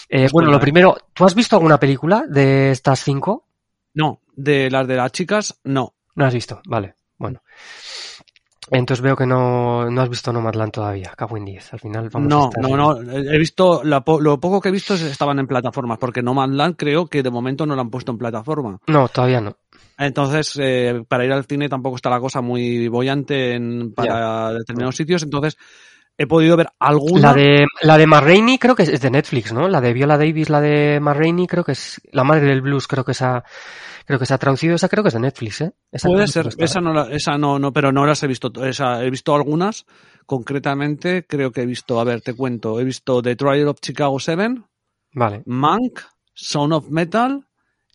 Eh, Pues bueno, lo primero, ¿tú has visto alguna película de estas cinco? No, de las de las chicas, no. No has visto, vale, bueno. Entonces veo que no, no has visto Nomadland todavía, cago en 10. Al final vamos a No, estar... no, no. He visto, la lo poco que he visto es- estaban en plataformas, porque No Man's Land creo que de momento no lo han puesto en plataforma. No, todavía no. Entonces, eh, para ir al cine tampoco está la cosa muy bollante en, para determinados sitios. Entonces, he podido ver alguna. La de, la de Ma Rainey creo que es, de Netflix, ¿no? La de Viola Davis, la de Ma Rainey creo que es... La madre del blues creo que se ha, creo que se ha traducido. Esa creo que es de Netflix, ¿eh? Esa Puede que ser, está. esa no, la- esa no, no, pero no las he visto. to- Esa, he visto algunas. Concretamente, creo que he visto, a ver, te cuento. He visto The Trial of Chicago 7, Vale, Mank, Sound of Metal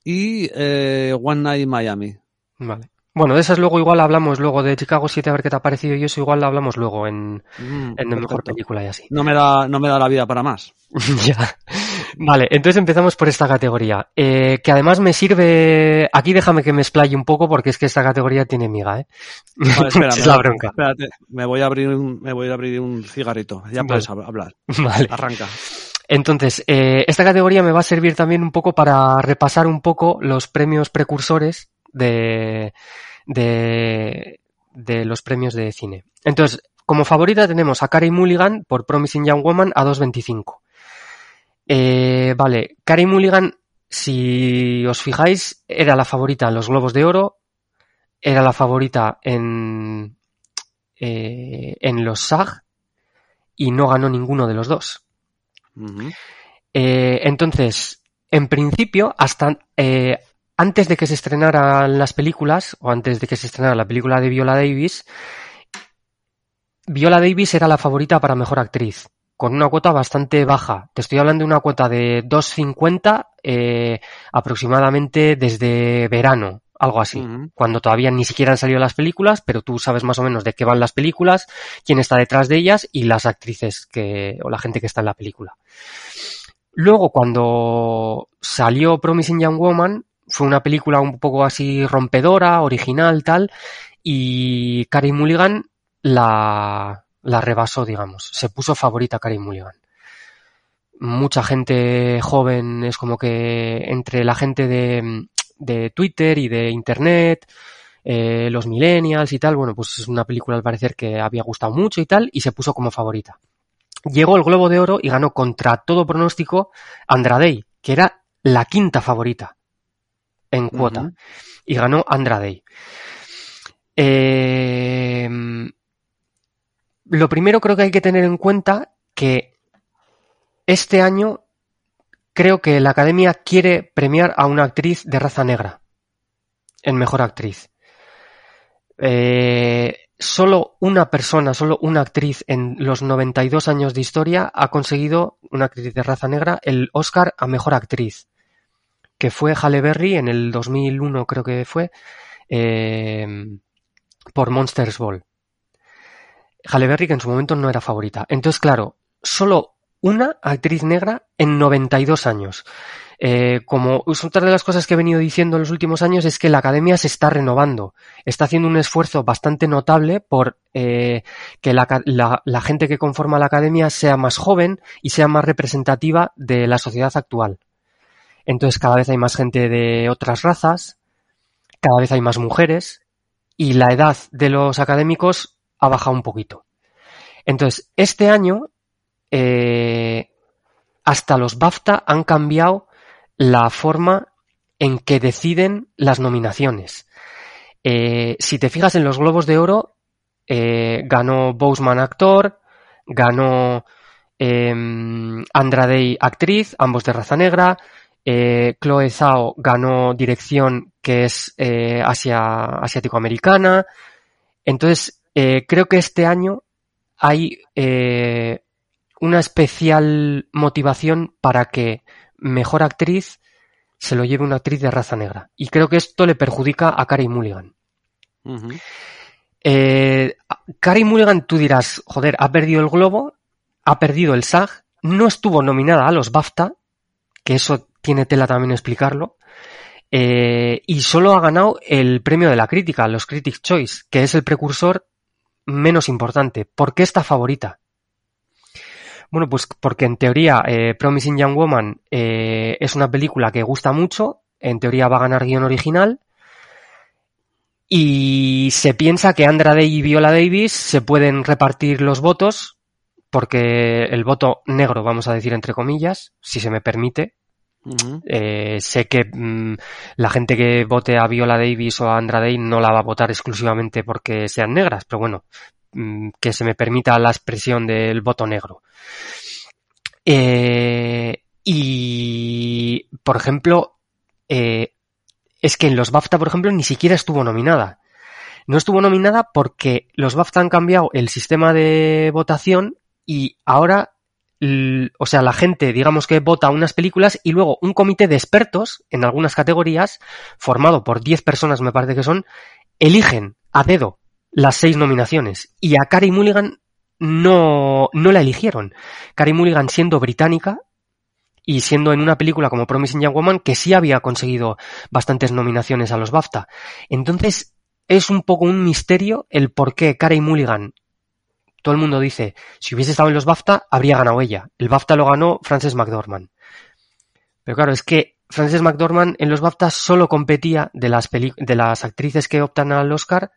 y eh, One Night in Miami. vale. Bueno, de esas luego igual hablamos luego de Chicago 7 a ver qué te ha parecido y eso igual hablamos luego en, Mm, en de mejor película y así. No me da, no me da la vida para más. ya. Vale, entonces empezamos por esta categoría. Eh, que además me sirve. Aquí déjame que me explaye un poco porque es que esta categoría tiene miga, ¿eh? Vale, espera, es la bronca. Espérate, me voy a abrir un, me voy a abrir un cigarrito. Ya Vale. puedes hab- hablar. Vale. Arranca. Entonces, eh, esta categoría me va a servir también un poco para repasar un poco los premios precursores de, de, de los premios de cine. Entonces, como favorita tenemos a Carey Mulligan por Promising Young Woman a 2.25. Eh, vale, Carey Mulligan, si os fijáis, era la favorita en los Globos de Oro, era la favorita en, eh, en los SAG y no ganó ninguno de los dos. Eh, entonces, en principio, hasta eh, antes de que se estrenaran las películas, o antes de que se estrenara la película de Viola Davis, Viola Davis era la favorita para mejor actriz, con una cuota bastante baja. Te estoy hablando de una cuota de 2.50 eh, aproximadamente desde verano, algo así cuando todavía ni siquiera han salido las películas, pero tú sabes más o menos de qué van las películas, quién está detrás de ellas y las actrices que, o la gente que está en la película. Luego, cuando salió Promising Young Woman, fue una película un poco así rompedora, original, tal, y Carey Mulligan la, la rebasó, digamos. Se puso favorita Carey Mulligan. Mucha gente joven es como que entre la gente de, de Twitter y de Internet, eh, los millennials y tal, bueno, pues es una película al parecer que había gustado mucho y tal, y se puso como favorita. Llegó el Globo de Oro y ganó contra todo pronóstico Andra Day, que era la quinta favorita en cuota, y ganó Andra Day. Eh, lo primero creo que hay que tener en cuenta que este año creo que la Academia quiere premiar a una actriz de raza negra en mejor actriz. Eh, solo una persona, solo una actriz en los 92 años de historia ha conseguido, una actriz de raza negra, el Oscar a mejor actriz, que fue Halle Berry en el 2001 creo que fue, eh, por Monsters Ball. Halle Berry que en su momento no era favorita. Entonces, claro, solo una actriz negra en 92 años. Eh, como otra de las cosas que he venido diciendo en los últimos años es que la academia se está renovando. Está haciendo un esfuerzo bastante notable por eh, que la gente que conforma la academia sea más joven y sea más representativa de la sociedad actual. Entonces cada vez hay más gente de otras razas, cada vez hay más mujeres y la edad de los académicos ha bajado un poquito. Entonces, este año, eh, hasta los BAFTA han cambiado la forma en que deciden las nominaciones. Eh, si te fijas en los Globos de Oro, eh, ganó Boseman actor, ganó eh, Andra Day actriz, ambos de raza negra, eh, Chloe Zhao ganó dirección que es eh, asia, asiático-americana. Entonces, eh, creo que este año hay eh, una especial motivación para que mejor actriz se lo lleve una actriz de raza negra. Y creo que esto le perjudica a Carey Mulligan. Ujú. Eh, Carey Mulligan, tú dirás, joder, ha perdido el globo, ha perdido el SAG, no estuvo nominada a los BAFTA, que eso tiene tela también explicarlo, eh, y solo ha ganado el premio de la crítica, los Critics' Choice, que es el precursor menos importante. ¿Por qué esta favorita? Bueno, pues porque en teoría eh, Promising Young Woman eh, es una película que gusta mucho, en teoría va a ganar guion original, y se piensa que Andra Day y Viola Davis se pueden repartir los votos, porque el voto negro, vamos a decir entre comillas, si se me permite. Eh, sé que mm, la gente que vote a Viola Davis o a Andra Day no la va a votar exclusivamente porque sean negras, pero bueno, mm, que se me permita la expresión del voto negro. Eh, y, por ejemplo, eh, es que en los BAFTA, por ejemplo, ni siquiera estuvo nominada. No estuvo nominada porque los BAFTA han cambiado el sistema de votación y ahora, o sea, la gente, digamos que vota unas películas y luego un comité de expertos en algunas categorías, formado por 10 personas, me parece que son, eligen a dedo las seis nominaciones y a Carey Mulligan no, no la eligieron. Carey Mulligan siendo británica y siendo en una película como Promising Young Woman que sí había conseguido bastantes nominaciones a los BAFTA. Entonces es un poco un misterio el por qué Carey Mulligan todo el mundo dice, si hubiese estado en los BAFTA, habría ganado ella. El BAFTA lo ganó Frances McDormand. Pero claro, es que Frances McDormand en los BAFTA solo competía de las, de las actrices que optan al Oscar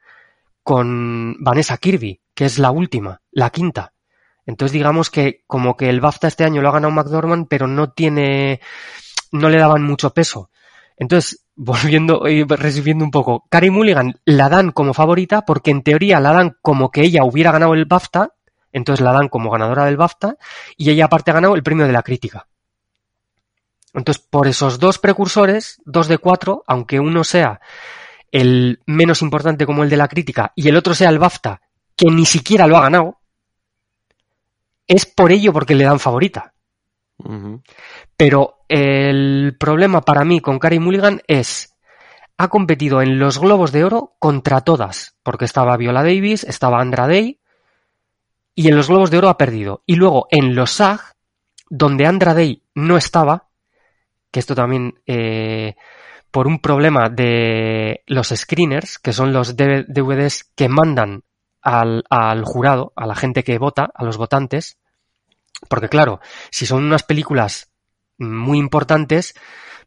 con Vanessa Kirby, que es la última, la quinta. Entonces digamos que como que el BAFTA este año lo ha ganado McDormand, pero no tiene, no le daban mucho peso. Entonces, volviendo y resumiendo un poco, Carey Mulligan la dan como favorita porque en teoría la dan como que ella hubiera ganado el BAFTA, entonces la dan como ganadora del BAFTA y ella aparte ha ganado el premio de la crítica. Entonces, por esos dos precursores, dos de cuatro, aunque uno sea el menos importante como el de la crítica y el otro sea el BAFTA, que ni siquiera lo ha ganado, es por ello porque le dan favorita. Pero el problema para mí con Carey Mulligan es, ha competido en los Globos de Oro contra todas, porque estaba Viola Davis, estaba Andra Day, y en los Globos de Oro ha perdido. Y luego en los SAG, donde Andra Day no estaba, que esto también eh, por un problema de los screeners, que son los DVDs que mandan al, al jurado, a la gente que vota, a los votantes, porque claro, si son unas películas muy importantes,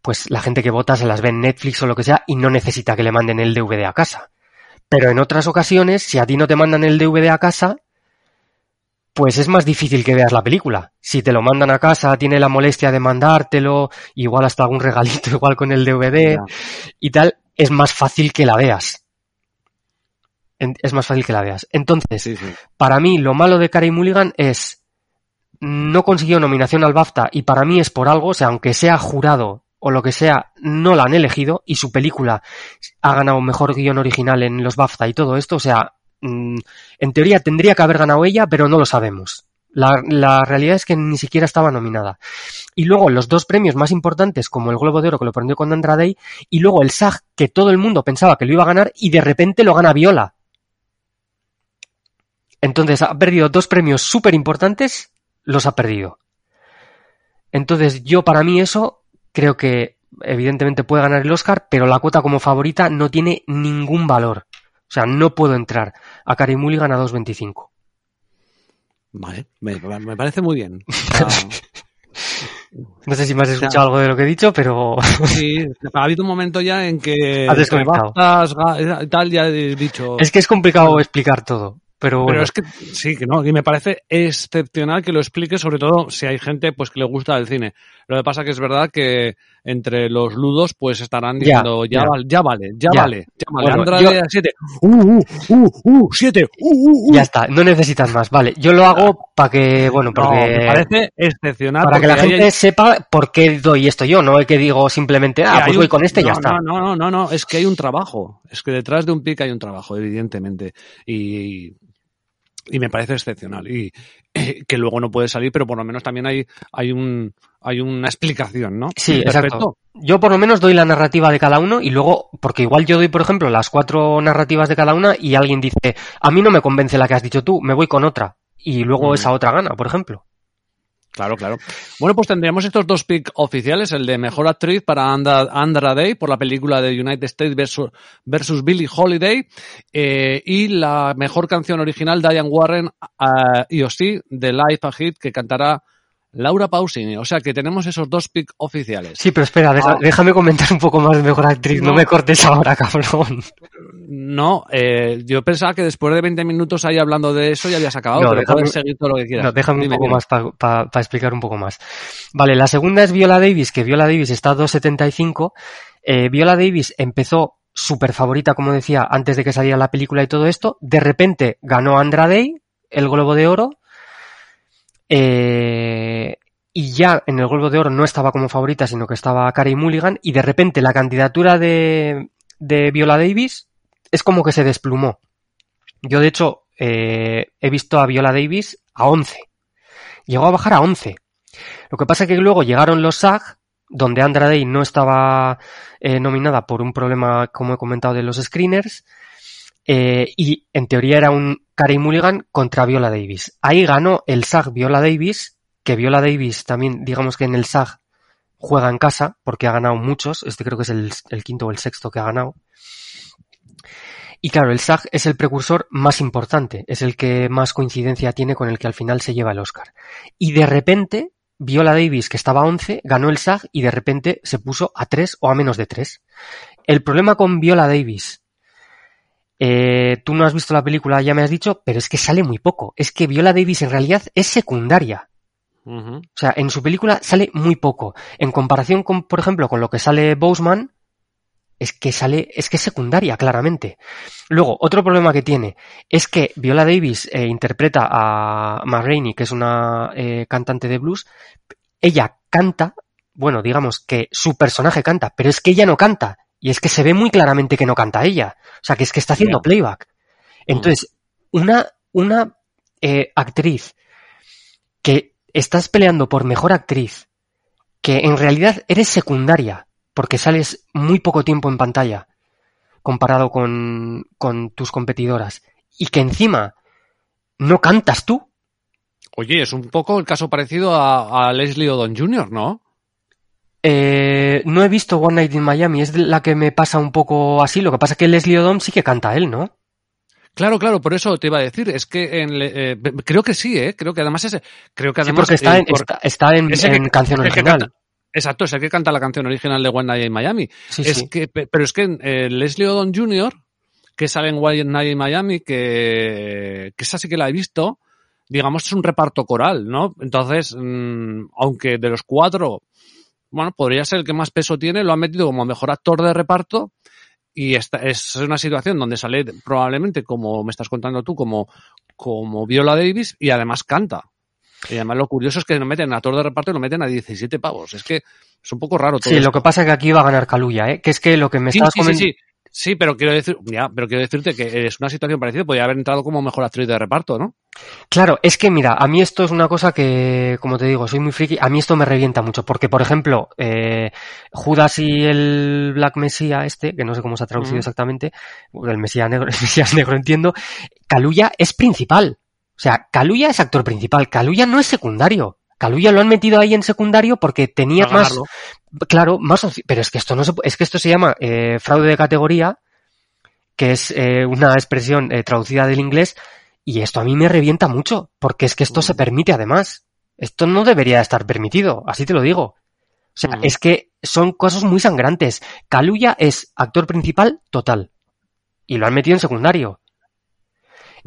pues la gente que vota se las ve en Netflix o lo que sea y no necesita que le manden el DVD a casa. Pero en otras ocasiones, si a ti no te mandan el DVD a casa, pues es más difícil que veas la película. Si te lo mandan a casa, tiene la molestia de mandártelo, igual hasta algún regalito igual con el DVD y tal, es más fácil que la veas es más fácil que la veas. Entonces, para mí lo malo de Carey Mulligan es no consiguió nominación al BAFTA y para mí es por algo, o sea, aunque sea jurado o lo que sea, no la han elegido y su película ha ganado mejor guion original en los BAFTA y todo esto, o sea, mm, en teoría tendría que haber ganado ella, pero no lo sabemos. La, realidad es que ni siquiera estaba nominada. Y luego los dos premios más importantes, como el Globo de Oro que lo prendió con Andra Day, y luego el SAG, que todo el mundo pensaba que lo iba a ganar, y de repente lo gana Viola. Entonces ha perdido dos premios súper importantes, los ha perdido. Entonces yo para mí eso creo que evidentemente puede ganar el Oscar, pero la cuota como favorita no tiene ningún valor. O sea, no puedo entrar a Carey Mulligan a 2.25. Vale, me, me, parece muy bien. no sé si me has escuchado algo de lo que he dicho, pero... sí, ha habido un momento ya en que... Has desconectado. Tal, ya he dicho... Es que es complicado explicar todo. Pero, es que sí, que no, y me parece excepcional que lo explique, sobre todo si hay gente pues que le gusta el cine. Lo que pasa que es verdad que entre los ludos pues estarán diciendo ya, Vale, ya vale, ya, vale, ya vale. Andrade 7. Uh, uh, uh, uh, 7. Uh, uh, uh. Ya está, no necesitas más, vale. Yo lo hago para que, bueno, porque no, me parece excepcional para que la gente sepa por qué doy esto yo, no es que digo simplemente, ah, pues voy con este y no, ya está. No, no, no, no, es que hay un trabajo, es que detrás de un pic hay un trabajo, evidentemente. Y y me parece excepcional. Y eh, que luego no puede salir pero por lo menos también hay hay un hay una explicación no sí exacto. Yo por lo menos doy la narrativa de cada uno y luego porque igual yo doy por ejemplo las cuatro narrativas de cada una y alguien dice a mí no me convence la que has dicho tú me voy con otra y luego mm. esa otra gana por ejemplo Claro, claro. Bueno, pues tendríamos estos dos picks oficiales, el de Mejor Actriz para Andra, Day por la película de United States versus, versus Billie Holiday eh, y la Mejor Canción Original Diane Warren uh, y Ossie de Life a Hit que cantará Laura Pausini. O sea que tenemos esos dos picks oficiales. Sí, pero espera, deja, ah. déjame comentar un poco más de Mejor Actriz. No, no me cortes ahora, cabrón. No, eh, yo pensaba que después de 20 minutos ahí hablando de eso ya habías acabado, no, pero déjame, puedes seguir todo lo que quieras. No, déjame Dime, un poco más para pa, pa explicar un poco más. Vale, la segunda es Viola Davis, que Viola Davis está a 2.75. Eh, Viola Davis empezó súper favorita, como decía, antes de que saliera la película y todo esto. De repente ganó Andra Day, el Globo de Oro. Eh, y ya en el Globo de Oro no estaba como favorita, sino que estaba Carey Mulligan. Y de repente la candidatura de, de Viola Davis es como que se desplumó. Yo, de hecho, eh, he visto a Viola Davis a 11. Llegó a bajar a 11. Lo que pasa es que luego llegaron los SAG, donde Andra Day no estaba eh, nominada por un problema, como he comentado, de los screeners. Eh, y en teoría era un Carey Mulligan contra Viola Davis. Ahí ganó el SAG Viola Davis, que Viola Davis también, digamos que en el SAG juega en casa, porque ha ganado muchos, este creo que es el, el quinto o el sexto que ha ganado. Y claro, el SAG es el precursor más importante, es el que más coincidencia tiene con el que al final se lleva el Oscar. Y de repente, Viola Davis, que estaba a 11, ganó el SAG y de repente se puso a 3 o a menos de 3. El problema con Viola Davis, eh, tú no has visto la película, ya me has dicho, pero es que sale muy poco. Es que Viola Davis en realidad es secundaria. O sea, en su película sale muy poco. En comparación con, por ejemplo, con lo que sale Boseman, es que sale, es que es secundaria, claramente. Luego, otro problema que tiene es que Viola Davis eh, interpreta a Ma Rainey, que es una eh, cantante de blues. Ella canta, bueno, digamos que su personaje canta, pero es que ella no canta. Y es que se ve muy claramente que no canta ella. O sea, que es que está haciendo playback. Entonces, una, una eh, actriz que estás peleando por mejor actriz, que en realidad eres secundaria, porque sales muy poco tiempo en pantalla comparado con, con tus competidoras, y que encima no cantas tú. Oye, es un poco el caso parecido a, a Leslie Odom Jr., ¿no? Eh, no he visto One Night in Miami, es la que me pasa un poco así. Lo que pasa es que Leslie Odom sí que canta él, ¿no? Claro, claro, por eso te iba a decir, es que en eh, creo que sí, ¿eh? Creo que además es, creo que Sí, además... porque está eh, en, por- está, está en, ese que- en canción original. Exacto, es el que canta la canción original de One Night in Miami. Sí, es sí. que, pe- pero es que eh, Leslie Odom Jr., que sale en One Night in Miami, que, que esa sí que la he visto, digamos, es un reparto coral, ¿no? Entonces, mm, aunque de los cuatro, bueno, podría ser el que más peso tiene, lo han metido como mejor actor de reparto y esta es una situación donde sale probablemente, como me estás contando tú, como, como Viola Davis y además canta. Y además lo curioso es que lo meten a actor de reparto y lo meten a 17 pavos. Es que es un poco raro todo Sí, esto. lo que pasa es que aquí va a ganar Kaluuya, ¿eh? Que es que lo que me Sí, estabas sí, sí, comentando... sí. Sí, pero quiero decir, ya, pero quiero decirte que es una situación parecida, podría haber entrado como mejor actriz de reparto, ¿no? Claro, es que mira, a mí esto es una cosa que, como te digo, soy muy friki, a mí esto me revienta mucho, porque por ejemplo, eh, Judas y el Black Mesías este, que no sé cómo se ha traducido exactamente, el Mesías negro, el Mesías negro entiendo, Kaluuya es principal. O sea, Kaluuya es actor principal, Kaluuya no es secundario. Kaluuya lo han metido ahí en secundario porque tenía Para más, ganarlo. claro, más pero es que esto no se, es que esto se llama eh, fraude de categoría, que es eh, una expresión eh, traducida del inglés, y esto a mí me revienta mucho, porque es que esto se permite además. Esto no debería estar permitido, así te lo digo. O sea, Ujú. es que son cosas muy sangrantes. Kaluuya es actor principal total. Y lo han metido en secundario.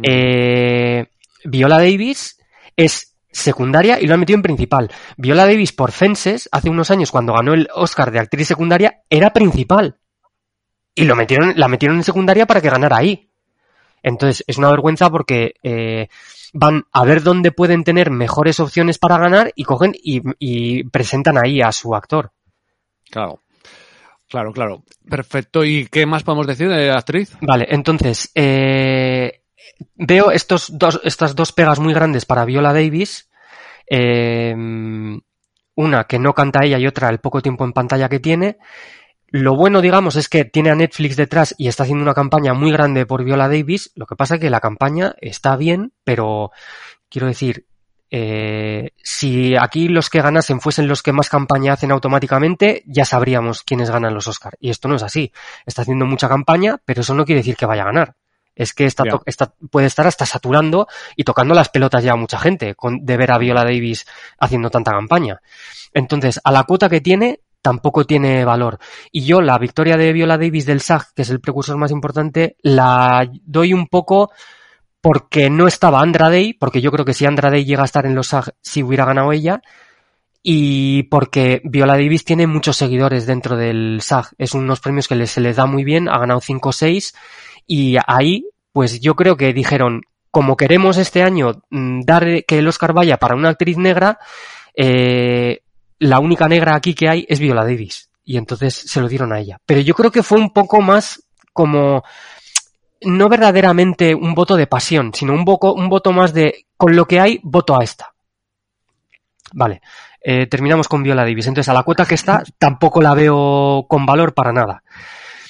Eh, Viola Davis es secundaria y lo han metido en principal. Viola Davis por Fences, hace unos años cuando ganó el Oscar de actriz secundaria, era principal. Y lo metieron, la metieron en secundaria para que ganara ahí. Entonces, es una vergüenza porque eh, van a ver dónde pueden tener mejores opciones para ganar y cogen y, y presentan ahí a su actor. Claro. Claro, claro. Perfecto. ¿Y qué más podemos decir de la actriz? Vale, entonces, eh, veo estos dos, estas dos pegas muy grandes para Viola Davis. Eh, una que no canta ella y otra el poco tiempo en pantalla que tiene. Lo bueno, digamos, es que tiene a Netflix detrás y está haciendo una campaña muy grande por Viola Davis. Lo que pasa es que la campaña está bien, pero quiero decir, eh, si aquí los que ganasen fuesen los que más campaña hacen automáticamente, ya sabríamos quiénes ganan los Oscar. Y esto no es así. Está haciendo mucha campaña, pero eso no quiere decir que vaya a ganar. Es que está, to- está- puede estar hasta saturando y tocando las pelotas ya a mucha gente con, de ver a Viola Davis haciendo tanta campaña. Entonces, a la cuota que tiene, tampoco tiene valor. Y yo la victoria de Viola Davis del SAG, que es el precursor más importante, la doy un poco porque no estaba Andra Day, porque yo creo que si Andra Day llega a estar en los SAG, sí hubiera ganado ella. Y porque Viola Davis tiene muchos seguidores dentro del SAG. Es unos premios que se les da muy bien, ha ganado 5 o 6. Y ahí, pues yo creo que dijeron, como queremos este año mm, dar que el Oscar vaya para una actriz negra, eh, la única negra aquí que hay es Viola Davis. Y entonces se lo dieron a ella. Pero yo creo que fue un poco más como, no verdaderamente un voto de pasión, sino un, voto, un voto más de, con lo que hay, voto a esta. Vale. Eh, terminamos con Viola Davis. Entonces, a la cuota que está, tampoco la veo con valor para nada.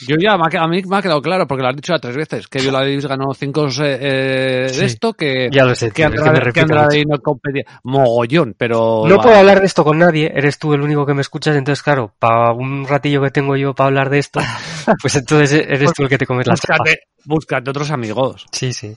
Yo ya, a mí me ha quedado claro, porque lo has dicho ya tres veces, que Viola Davis ganó cinco eh, eh, Sí. de esto, que, Ya lo sé, que es que me Andrade, que Andrade no competía. Mogollón, pero... No puedo hablar de esto con nadie, eres tú el único que me escuchas, entonces claro, para un ratillo que tengo yo para hablar de esto, pues entonces eres tú el que te comes las. Búscate, búscate otros amigos, Sí, sí,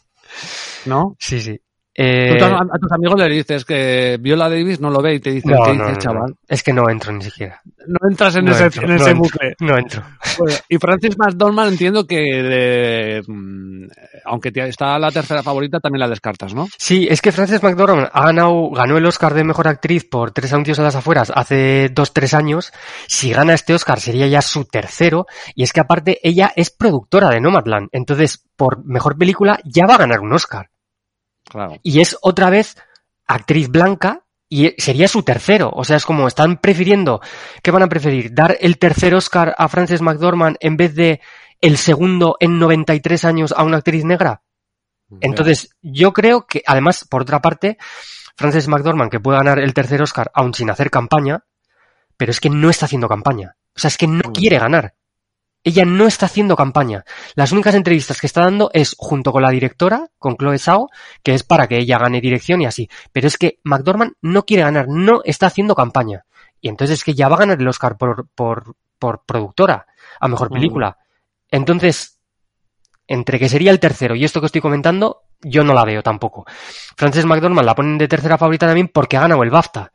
¿no? sí, sí. Tú Eh, a, a tus amigos le dices que Viola Davis no lo ve y te dicen, no, ¿qué no, dices, no, chaval? Es que no entro ni siquiera. No entras en ese, entro, en no ese entro, bucle. No entro. Bueno, y Francis McDormand entiendo que, de- mm, aunque está la tercera favorita, también la descartas, ¿no? Sí, es que Frances McDormand ha ganado, ganó el Oscar de Mejor Actriz por Tres anuncios a las afueras hace dos, tres años. Si gana este Oscar sería ya su tercero. Y es que aparte ella es productora de Nomadland. Entonces, por Mejor Película ya va a ganar un Oscar. Claro. Y es otra vez actriz blanca y sería su tercero. O sea, es como están prefiriendo, ¿qué van a preferir? ¿Dar el tercer Oscar a Frances McDormand en vez de el segundo en 93 años a una actriz negra? Entonces, yo creo que, además, por otra parte, Frances McDormand, que puede ganar el tercer Oscar aún sin hacer campaña, pero es que no está haciendo campaña. O sea, es que no Mm. quiere ganar. Ella no está haciendo campaña. Las únicas entrevistas que está dando es junto con la directora, con Chloe Zhao, que es para que ella gane dirección y así. Pero es que McDormand no quiere ganar, no está haciendo campaña. Y entonces es que ya va a ganar el Oscar por, por, por productora a mejor Mm. película. Entonces, entre que sería el tercero y esto que estoy comentando, yo no la veo tampoco. Frances McDormand la ponen de tercera favorita también porque ha ganado el BAFTA.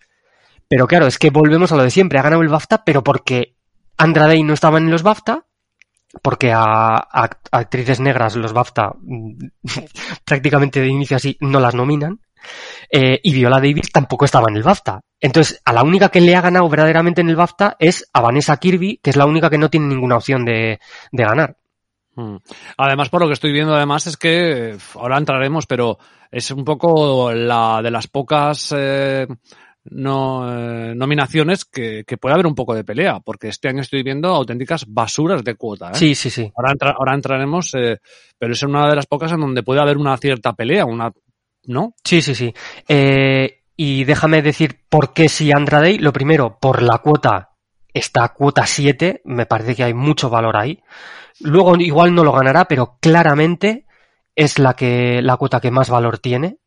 Pero claro, es que volvemos a lo de siempre. Ha ganado el BAFTA, pero porque Andra Day no estaba en los BAFTA, porque a, a- actrices negras los BAFTA mm, prácticamente de inicio así no las nominan. eh, y Viola Davis tampoco estaba en el BAFTA. Entonces, a la única que le ha ganado verdaderamente en el BAFTA es a Vanessa Kirby, que es la única que no tiene ninguna opción de, de ganar. Mm. Además, por lo que estoy viendo, además, es que eh, ahora entraremos, pero es un poco la de las pocas eh, no, eh, nominaciones que, que puede haber un poco de pelea, porque este año estoy viendo auténticas basuras de cuota. ¿eh? Sí, sí, sí. Ahora, entra- ahora entraremos, eh, pero es una de las pocas en donde puede haber una cierta pelea, una, ¿no? Sí, sí, sí. Y déjame decir por qué sí Andra Day. Lo primero, por la cuota. Está cuota 7. Me parece que hay mucho valor ahí. Luego igual no lo ganará, pero claramente es la que, la cuota que más valor tiene.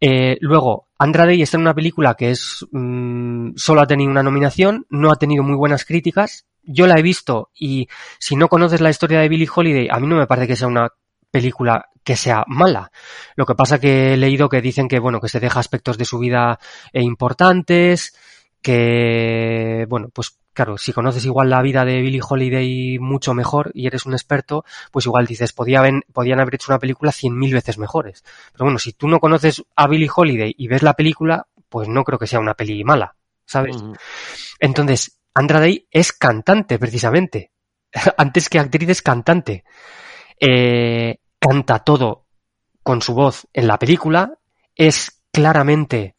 Eh, luego, Andra Day está en una película que es, mm, solo ha tenido una nominación, no ha tenido muy buenas críticas. Yo la he visto y si no conoces la historia de Billie Holiday, a mí no me parece que sea una película que sea mala. Lo que pasa que he leído que dicen que, bueno, que se deja aspectos de su vida eh, importantes, que, bueno, pues claro, si conoces igual la vida de Billie Holiday mucho mejor y eres un experto, pues igual dices, podía haber- podían haber hecho una película cien mil veces mejores. Pero bueno, si tú no conoces a Billie Holiday y ves la película, pues no creo que sea una peli mala, ¿sabes? Entonces, Andra Day es cantante, precisamente. Antes que actriz es cantante. Eh, canta todo con su voz en la película. Es claramente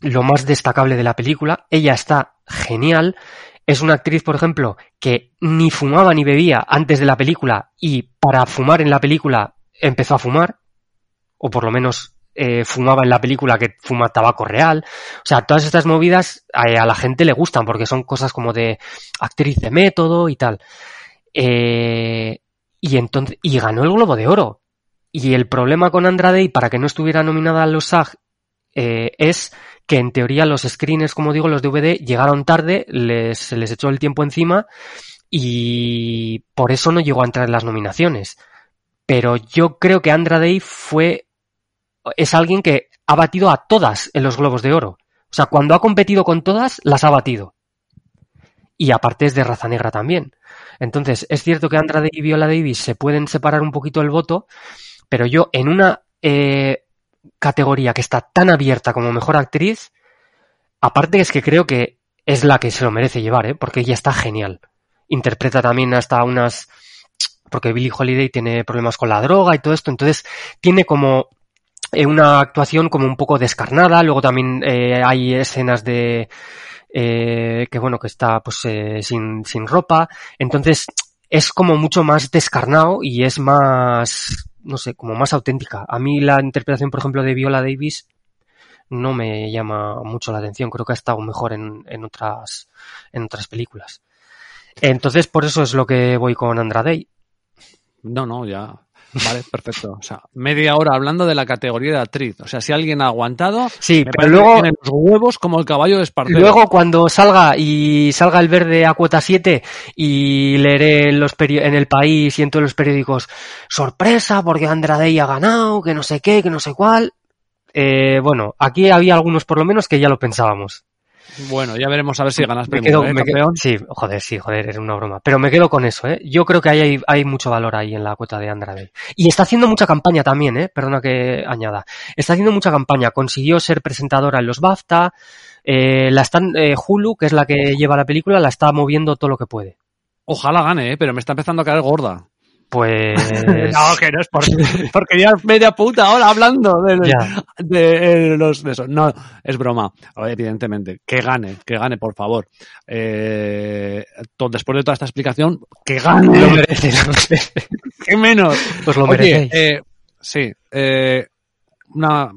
lo más destacable de la película. Ella está genial. Es una actriz, por ejemplo, que ni fumaba ni bebía antes de la película y para fumar en la película empezó a fumar. O por lo menos eh, fumaba en la película que fuma tabaco real. O sea, todas estas movidas eh, a la gente le gustan porque son cosas como de actriz de método y tal. Eh, y entonces, y ganó el Globo de Oro. Y el problema con Andrade, y para que no estuviera nominada a los SAG, eh, es que en teoría los screeners, como digo, los DVD llegaron tarde, les, se les echó el tiempo encima y por eso no llegó a entrar en las nominaciones. Pero yo creo que Andra Day fue, es alguien que ha batido a todas en los Globos de Oro. O sea, cuando ha competido con todas, las ha batido. Y aparte es de raza negra también. Entonces, es cierto que Andrade y Viola Davis se pueden separar un poquito el voto, pero yo en una eh, categoría que está tan abierta como mejor actriz, aparte es que creo que es la que se lo merece llevar, ¿eh? porque ella está genial. Interpreta también hasta unas... porque Billie Holiday tiene problemas con la droga y todo esto, entonces tiene como eh, una actuación como un poco descarnada, luego también eh, hay escenas de... eh, que bueno, que está pues sin, sin ropa, entonces es como mucho más descarnado y es más, no sé, como más auténtica. A mí la interpretación, por ejemplo, de Viola Davis no me llama mucho la atención. Creo que ha estado mejor en, en otras, en otras películas. Entonces, por eso es lo que voy con Andrade. No, no, ya. Vale, perfecto. O sea, media hora hablando de la categoría de actriz. O sea, si alguien ha aguantado, Sí, me pero luego, tiene los huevos como el caballo de Espartero. luego cuando salga y salga el verde a cuota 7 y leeré en, los peri- en el país y en todos los periódicos, sorpresa porque Andrade ha ganado, que no sé qué, que no sé cuál. Eh, bueno, aquí había algunos por lo menos que ya lo pensábamos. Bueno, ya veremos a ver si ganas Me premio, quedo, ¿eh, me quedo- campeón? sí, joder, sí, joder, era una broma. Pero me quedo con eso, ¿eh? Yo creo que ahí hay, hay mucho valor ahí en la cuota de Andrade. Y está haciendo mucha campaña también, ¿eh? Perdona que añada. Está haciendo mucha campaña. Consiguió ser presentadora en los BAFTA. Eh, la están, eh, Hulu, que es la que lleva la película, la está moviendo todo lo que puede. Ojalá gane, ¿eh? pero me está empezando a caer gorda. Pues. No, que no es por, porque ya es media puta hora hablando de, Ya. de, eh, los de eso. No, es broma, evidentemente. Que gane, que gane, por favor. Eh, to- después de toda esta explicación, que gane. Lo merece, lo merece. ¿Qué menos? Pues lo merecéis. eh, sí, eh, una,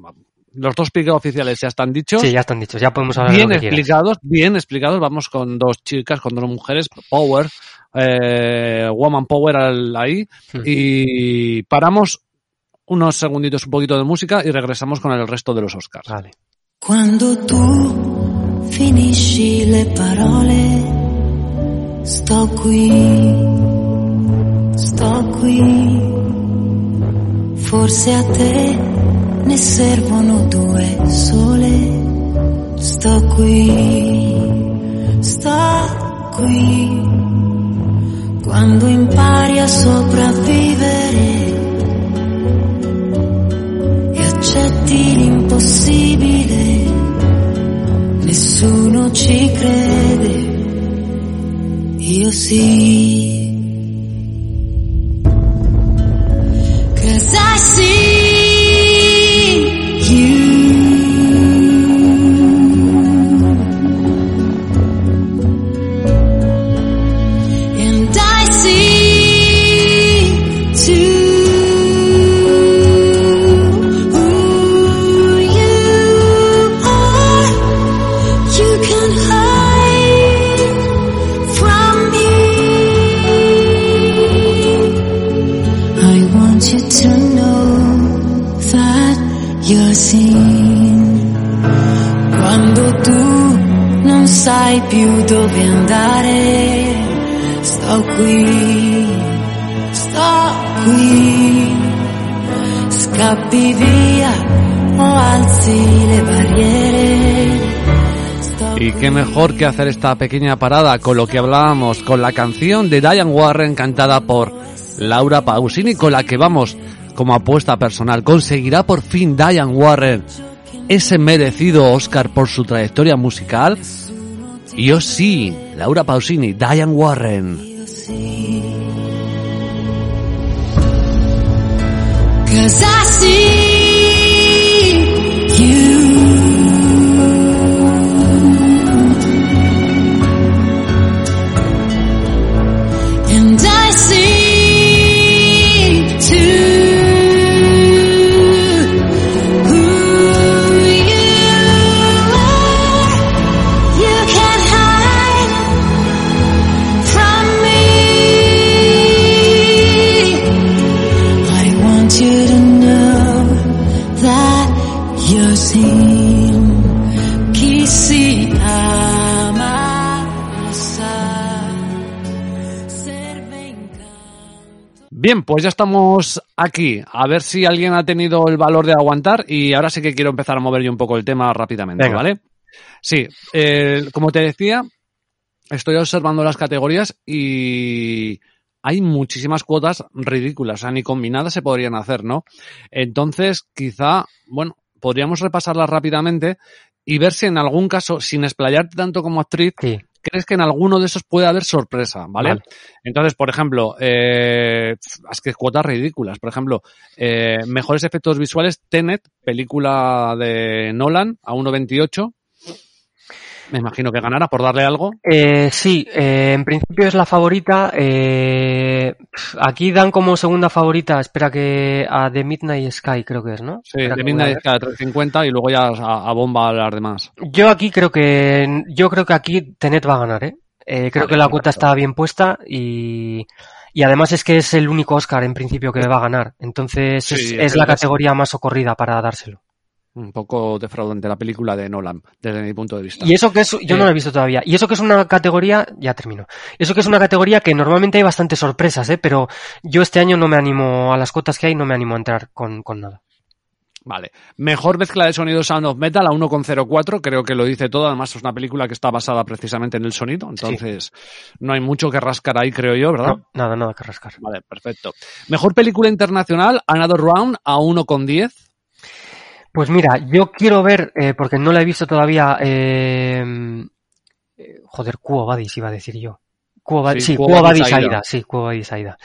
los dos piques oficiales ya están dichos. Sí, ya están dichos. Ya podemos hablar bien de lo que quieras. explicados, bien explicados. Vamos con dos chicas, con dos mujeres, power, eh, woman power al- ahí. Mm. Y paramos unos segunditos, un poquito de música y regresamos con el resto de los Oscars. Vale. Quando tu finisci le parole, sto qui, sto qui. Forse a te ne servono due sole. Sto qui, sto qui. Quando impari a sopravvivere e accetti l'impossibile, nessuno ci crede, io sì. Cause I see più dove andare, sto qui, sto qui. Scappi via o alzi le barriere. Sto Y qué mejor que hacer esta pequeña parada con lo que hablábamos, con la canción de Diane Warren cantada por Laura Pausini, con la que vamos como apuesta personal. ¿Conseguirá por fin Diane Warren ese merecido Oscar por su trayectoria musical? Yo sí, Laura Pausini, Diane Warren. Bien, pues ya estamos aquí. A ver si alguien ha tenido el valor de aguantar y ahora sí que quiero empezar a mover yo un poco el tema rápidamente, Venga. ¿vale? Sí, eh, como te decía, estoy observando las categorías y hay muchísimas cuotas ridículas, o sea, ni combinadas se podrían hacer, ¿no? Entonces, quizá, bueno, podríamos repasarlas rápidamente y ver si en algún caso, sin explayarte tanto como actriz, Sí. Crees que en alguno de esos puede haber sorpresa, ¿vale? Vale. Entonces, por ejemplo, eh, es que cuotas ridículas. Por ejemplo, eh, mejores efectos visuales, Tenet, película de Nolan, a 1.28. Me imagino que ganará por darle algo. Eh, sí, eh, en principio es la favorita. eh, aquí dan como segunda favorita, espera que a The Midnight Sky creo que es, ¿no? Sí, Espera a Midnight. Sky a 350 y luego ya a, a bomba a las demás. Yo aquí creo que yo creo que aquí Tenet va a ganar, ¿eh? Eh, creo Vale, que la cuota está bien puesta y, y además es que es el único Oscar en principio que va a ganar. Entonces Sí, es, es la categoría más socorrida para dárselo. Un poco defraudante la película de Nolan, desde mi punto de vista. Y eso que es, yo Eh. no lo he visto todavía. Y eso que es una categoría, ya termino. Eso que es una categoría que normalmente hay bastantes sorpresas, ¿eh? Pero yo este año no me animo a las cotas que hay, no me animo a entrar con, con nada. Vale. Mejor mezcla de sonido Sound of Metal a 1,04, creo que lo dice todo. Además, es una película que está basada precisamente en el sonido, entonces no hay mucho que rascar ahí, creo yo, ¿verdad? No, nada, nada que rascar. Vale, perfecto. Mejor película internacional, Another Round a 1,10. Pues mira, yo quiero ver, eh, porque no la he visto todavía, eh, eh, joder, Quo Vadis iba a decir yo. Quo Vadis, Sí, sí, Aida. Sí, Vadis Aida.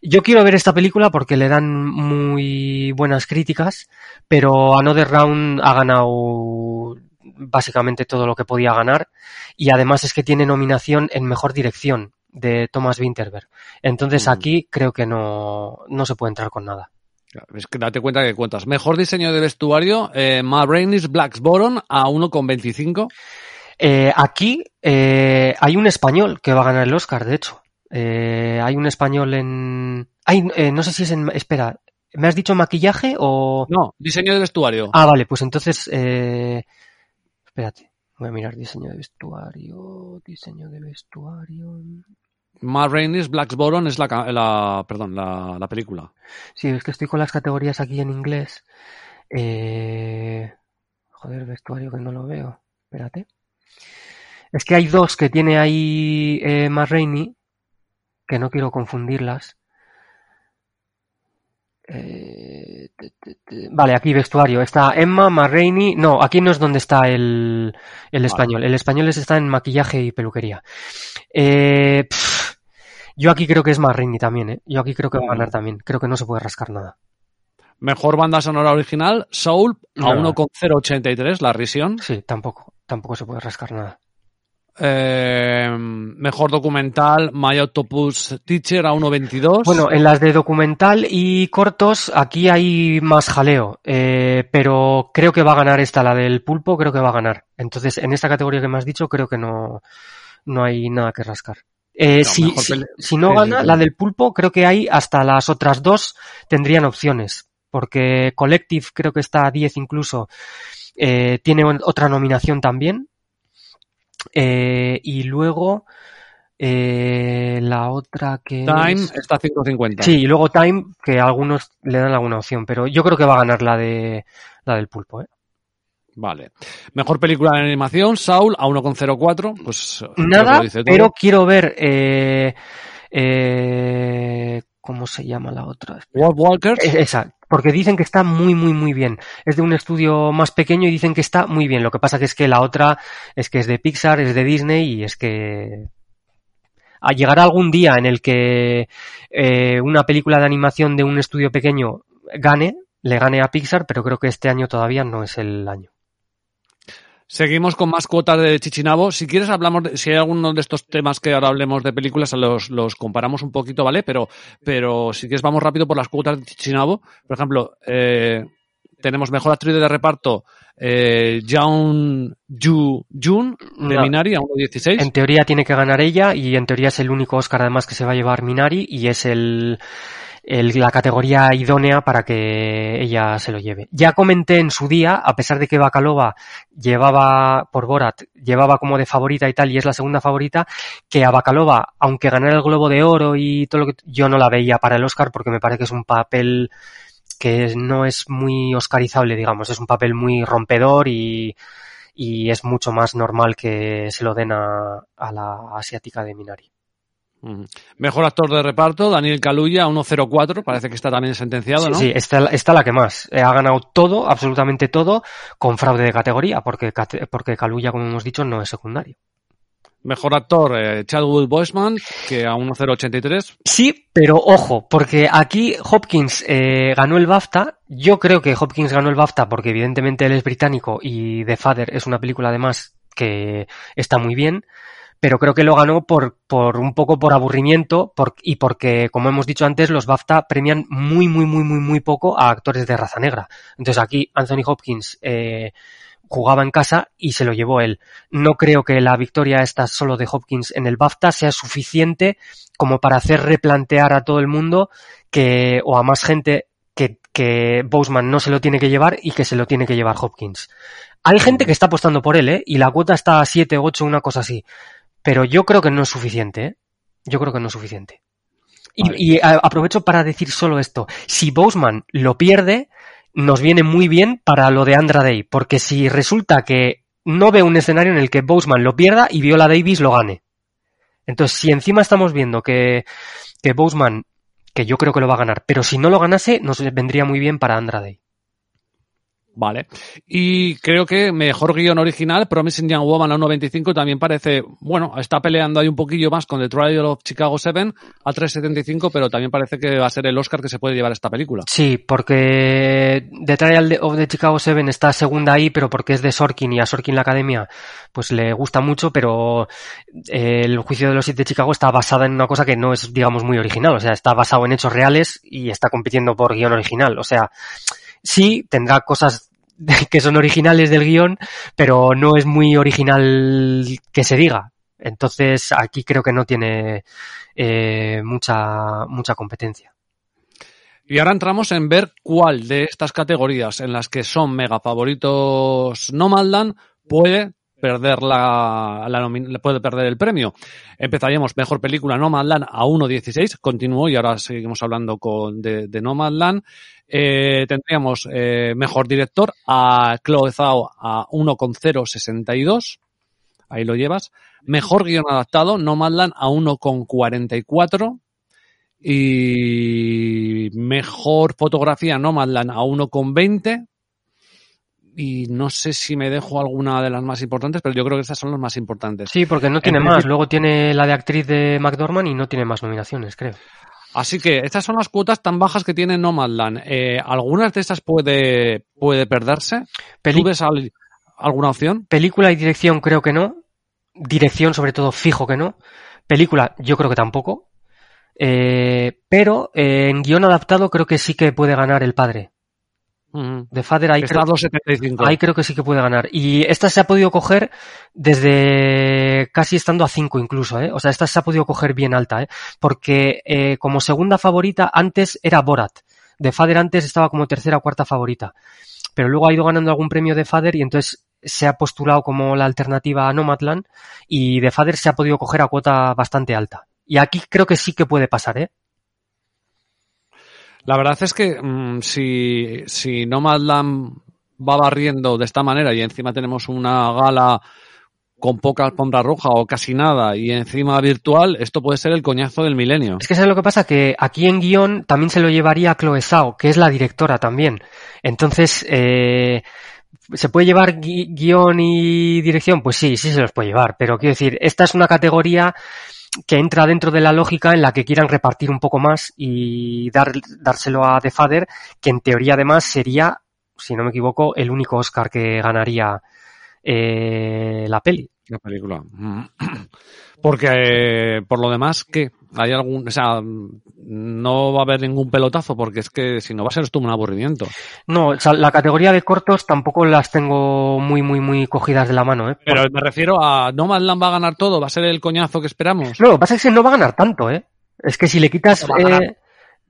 Yo quiero ver esta película porque le dan muy buenas críticas, pero Another Round ha ganado básicamente todo lo que podía ganar y además es que tiene nominación en mejor dirección de Thomas Winterberg. Entonces Mm. aquí creo que no, no se puede entrar con nada. Es que date cuenta que cuentas. Mejor diseño de vestuario, eh, Ma Rainey's Blacksboro a 1,25. Eh, aquí eh, hay un español que va a ganar el Oscar, de hecho. Eh, hay un español en... Ay, eh, no sé si es en... Espera, ¿me has dicho maquillaje o...? No, diseño de vestuario. Ah, vale, pues entonces... Eh... Espérate, voy a mirar diseño de vestuario, diseño de vestuario... Ma Rainey's Blacksboro es la, la, perdón, la, la película. Sí, es que estoy con las categorías aquí en inglés. Eh... Joder, vestuario que no lo veo. Espérate. Es que hay dos que tiene ahí eh, Matt Rainey, que no quiero confundirlas. Eh, te, te, te. Vale, aquí vestuario. Está Emma, Matt Rainey. No, aquí no es donde está el, el español. El español es- está en maquillaje y peluquería. Eh, pff, yo aquí creo que es Matt Rainey también, ¿eh? Yo aquí creo que va a ganar también. Creo que no se puede rascar nada. Mejor banda sonora original, Soul a No. 1,083, La Risión. Sí, tampoco. Tampoco se puede rascar nada. Eh, mejor documental, My Octopus Teacher a 1,22. Bueno, en las de documental y cortos, aquí hay más jaleo, eh, pero creo que va a ganar esta, la del pulpo, creo que va a ganar. Entonces, en esta categoría que me has dicho, creo que no, no hay nada que rascar. Eh, No, si, si- no gana la del pulpo, creo que hay hasta las otras dos tendrían opciones, porque Collective creo que está a 10 incluso, eh, tiene otra nominación también. Eh, y luego eh, la otra que Time es- está a 5,50. Sí, y luego Time, que algunos le dan alguna opción, pero yo creo que va a ganar la de la del pulpo, ¿eh? Vale. Mejor película de animación, Saul a 1,04. Pues Nada, pero quiero ver eh, eh, ¿cómo se llama la otra? Wolf Walkers. Eh, Esa, porque dicen que está muy, muy, muy bien. Es de un estudio más pequeño y dicen que está muy bien. Lo que pasa que es que la otra es que es de Pixar, es de Disney y es que ah, llegará algún día en el que eh, una película de animación de un estudio pequeño gane, le gane a Pixar, pero creo que este año todavía no es el año. Seguimos con más cuotas de Chichinabo. Si quieres, hablamos de, si hay alguno de estos temas que ahora hablemos de películas, los, los comparamos un poquito, ¿vale? Pero, pero si quieres, vamos rápido por las cuotas de Chichinabo. Por ejemplo, eh, tenemos mejor actriz de reparto, eh, Jeon Ju Jun, de No. Minari, a 1.16. En teoría tiene que ganar ella y en teoría es el único Oscar además que se va a llevar Minari y es el, el- la categoría idónea para que ella se lo lleve. Ya comenté en su día, a pesar de que Bakalova llevaba por Borat, llevaba como de favorita y tal y es la segunda favorita, que a Bakalova, aunque ganara el Globo de Oro y todo lo que yo no la veía para el Oscar porque me parece que es un papel que no es muy oscarizable, digamos, es un papel muy rompedor y, y es mucho más normal que se lo den a, a la asiática de Minari. Mejor actor de reparto, Daniel Kaluuya, a 1.04. Parece que está también sentenciado, ¿no? Sí, sí, está, está la que más. Eh, ha ganado todo, absolutamente todo, con fraude de categoría, porque, porque Kaluuya, como hemos dicho, no es secundario. Mejor actor, eh, Chadwick Boseman, que a 1.083. Sí, pero ojo, porque aquí Hopkins eh, ganó el BAFTA. Yo creo que Hopkins ganó el BAFTA porque evidentemente él es británico y The Father es una película además que está muy bien, pero creo que lo ganó por, por un poco por aburrimiento por- y porque, como hemos dicho antes, los BAFTA premian muy, muy, muy, muy, muy poco a actores de raza negra. Entonces aquí Anthony Hopkins eh, jugaba en casa y se lo llevó él. No creo que la victoria esta solo de Hopkins en el BAFTA sea suficiente como para hacer replantear a todo el mundo que, o a más gente que, que Boseman no se lo tiene que llevar y que se lo tiene que llevar Hopkins. Hay gente que está apostando por él, ¿eh? Y la cuota está a 7, 8, una cosa así. Pero yo creo que no es suficiente, ¿eh? Yo creo que no es suficiente. Y, Vale. y, a- aprovecho para decir solo esto. Si Boseman lo pierde, nos viene muy bien para lo de Andra Day, porque si resulta que no veo un escenario en el que Boseman lo pierda y Viola Davis lo gane. Entonces, si encima estamos viendo que, que Boseman, que yo creo que lo va a ganar, pero si no lo ganase, nos vendría muy bien para Andra Day. Vale. Y creo que mejor guion original, Promising Young Woman a 1.25 también parece, bueno, está peleando ahí un poquillo más con The Trial of Chicago 7 a 3.75, pero también parece que va a ser el Oscar que se puede llevar esta película. Sí, porque The Trial of the Chicago Seven está segunda ahí, pero porque es de Sorkin y a Sorkin la academia pues le gusta mucho, pero eh, el juicio de los siete de Chicago está basada en una cosa que no es, digamos, muy original. O sea, está basado en hechos reales y está compitiendo por guion original. O sea, sí, tendrá cosas que son originales del guion, pero no es muy original que se diga. Entonces, aquí creo que no tiene eh, mucha, mucha competencia. Y ahora entramos en ver cuál de estas categorías en las que son mega favoritos Nomadland puede perder la, la puede perder el premio. Empezaríamos mejor película Nomadland a 1.16, continuó y ahora seguimos hablando con de, de Nomadland. Eh, tendríamos eh, mejor director a Chloe Zhao a 1.062. Ahí lo llevas. Mejor guion adaptado, Nomadland a 1.44. Y mejor fotografía, Nomadland a 1.20. Y no sé si me dejo alguna de las más importantes, pero yo creo que estas son las más importantes. Sí, porque no tiene En más. principio- Luego tiene la de actriz de McDormand y no tiene más nominaciones, creo. Así que estas son las cuotas tan bajas que tiene Nomadland. Eh, ¿Algunas de estas puede, puede perderse? ¿Tú ves al- alguna opción? película y dirección creo que no. Dirección, sobre todo, fijo que no. Película, yo creo que tampoco. Eh, pero eh, en guion adaptado creo que sí que puede ganar el padre. De Father ahí creo, a 2.75. ahí creo que sí que puede ganar. Y esta se ha podido coger desde casi estando a 5 incluso, ¿eh? O sea, esta se ha podido coger bien alta, ¿eh? Porque eh, como segunda favorita antes era Borat. De Father antes estaba como tercera o cuarta favorita. Pero luego ha ido ganando algún premio de Father y entonces se ha postulado como la alternativa a Nomadland y de Father se ha podido coger a cuota bastante alta. Y aquí creo que sí que puede pasar, ¿eh? La verdad es que mm, si, si Nomadland va barriendo de esta manera y encima tenemos una gala con poca alfombra roja o casi nada y encima virtual, esto puede ser el coñazo del milenio. Es que ¿sabes lo que pasa? Que aquí en guion también se lo llevaría Chloe Zhao, que es la directora también. Entonces, eh, ¿se puede llevar gui- guion y dirección? Pues sí, sí se los puede llevar. Pero quiero decir, esta es una categoría que entra dentro de la lógica en la que quieran repartir un poco más y dar, dárselo a The que en teoría además sería, si no me equivoco, el único Oscar que ganaría eh, la peli. La película. Mm. Porque, eh, por lo demás, ¿qué? Hay algún, o sea, no va a haber ningún pelotazo porque es que si no va a ser esto un aburrimiento. No, o sea, la categoría de cortos tampoco las tengo muy, muy, muy cogidas de la mano, ¿eh? Pero me refiero a Nomadland va a ganar todo, va a ser el coñazo que esperamos. No, lo que pasa es que no va a ganar tanto, ¿eh? Es que si le quitas No eh,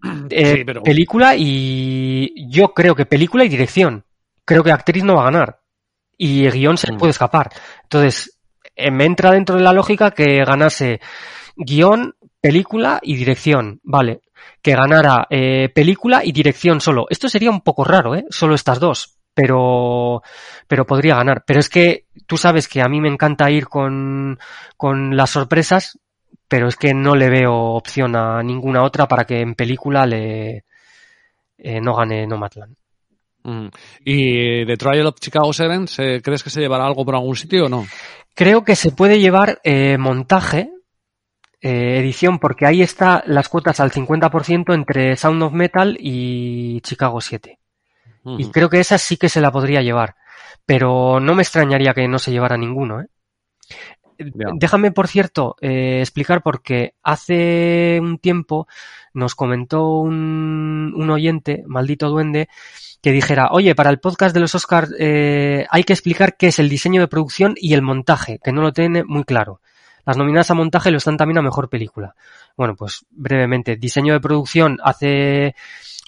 eh, Sí, pero- película y yo creo que película y dirección, creo que actriz no va a ganar y el guion se le puede escapar. Entonces, me entra dentro de la lógica que ganase guion, película y dirección, vale. Que ganara eh, película y dirección solo. Esto sería un poco raro, ¿eh? Solo estas dos. Pero, pero podría ganar. Pero es que tú sabes que a mí me encanta ir con, con las sorpresas, pero es que no le veo opción a ninguna otra para que en película le eh, no gane Nomadland. Mm. ¿Y The Trial of Chicago 7, ¿se- ¿crees que se llevará algo por algún sitio o no? Creo que se puede llevar eh, montaje, eh, edición, porque ahí está las cuotas al 50% entre Sound of Metal y Chicago 7. Y creo que esa sí que se la podría llevar. Pero no me extrañaría que no se llevara ninguno, ¿eh? Déjame, por cierto, eh, explicar porque hace un tiempo nos comentó un, un oyente, maldito duende, que dijera, oye, para el podcast de los Oscars eh, hay que explicar qué es el diseño de producción y el montaje, que no lo tiene muy claro. Las nominadas a montaje lo están también a mejor película. Bueno, pues brevemente, diseño de producción hace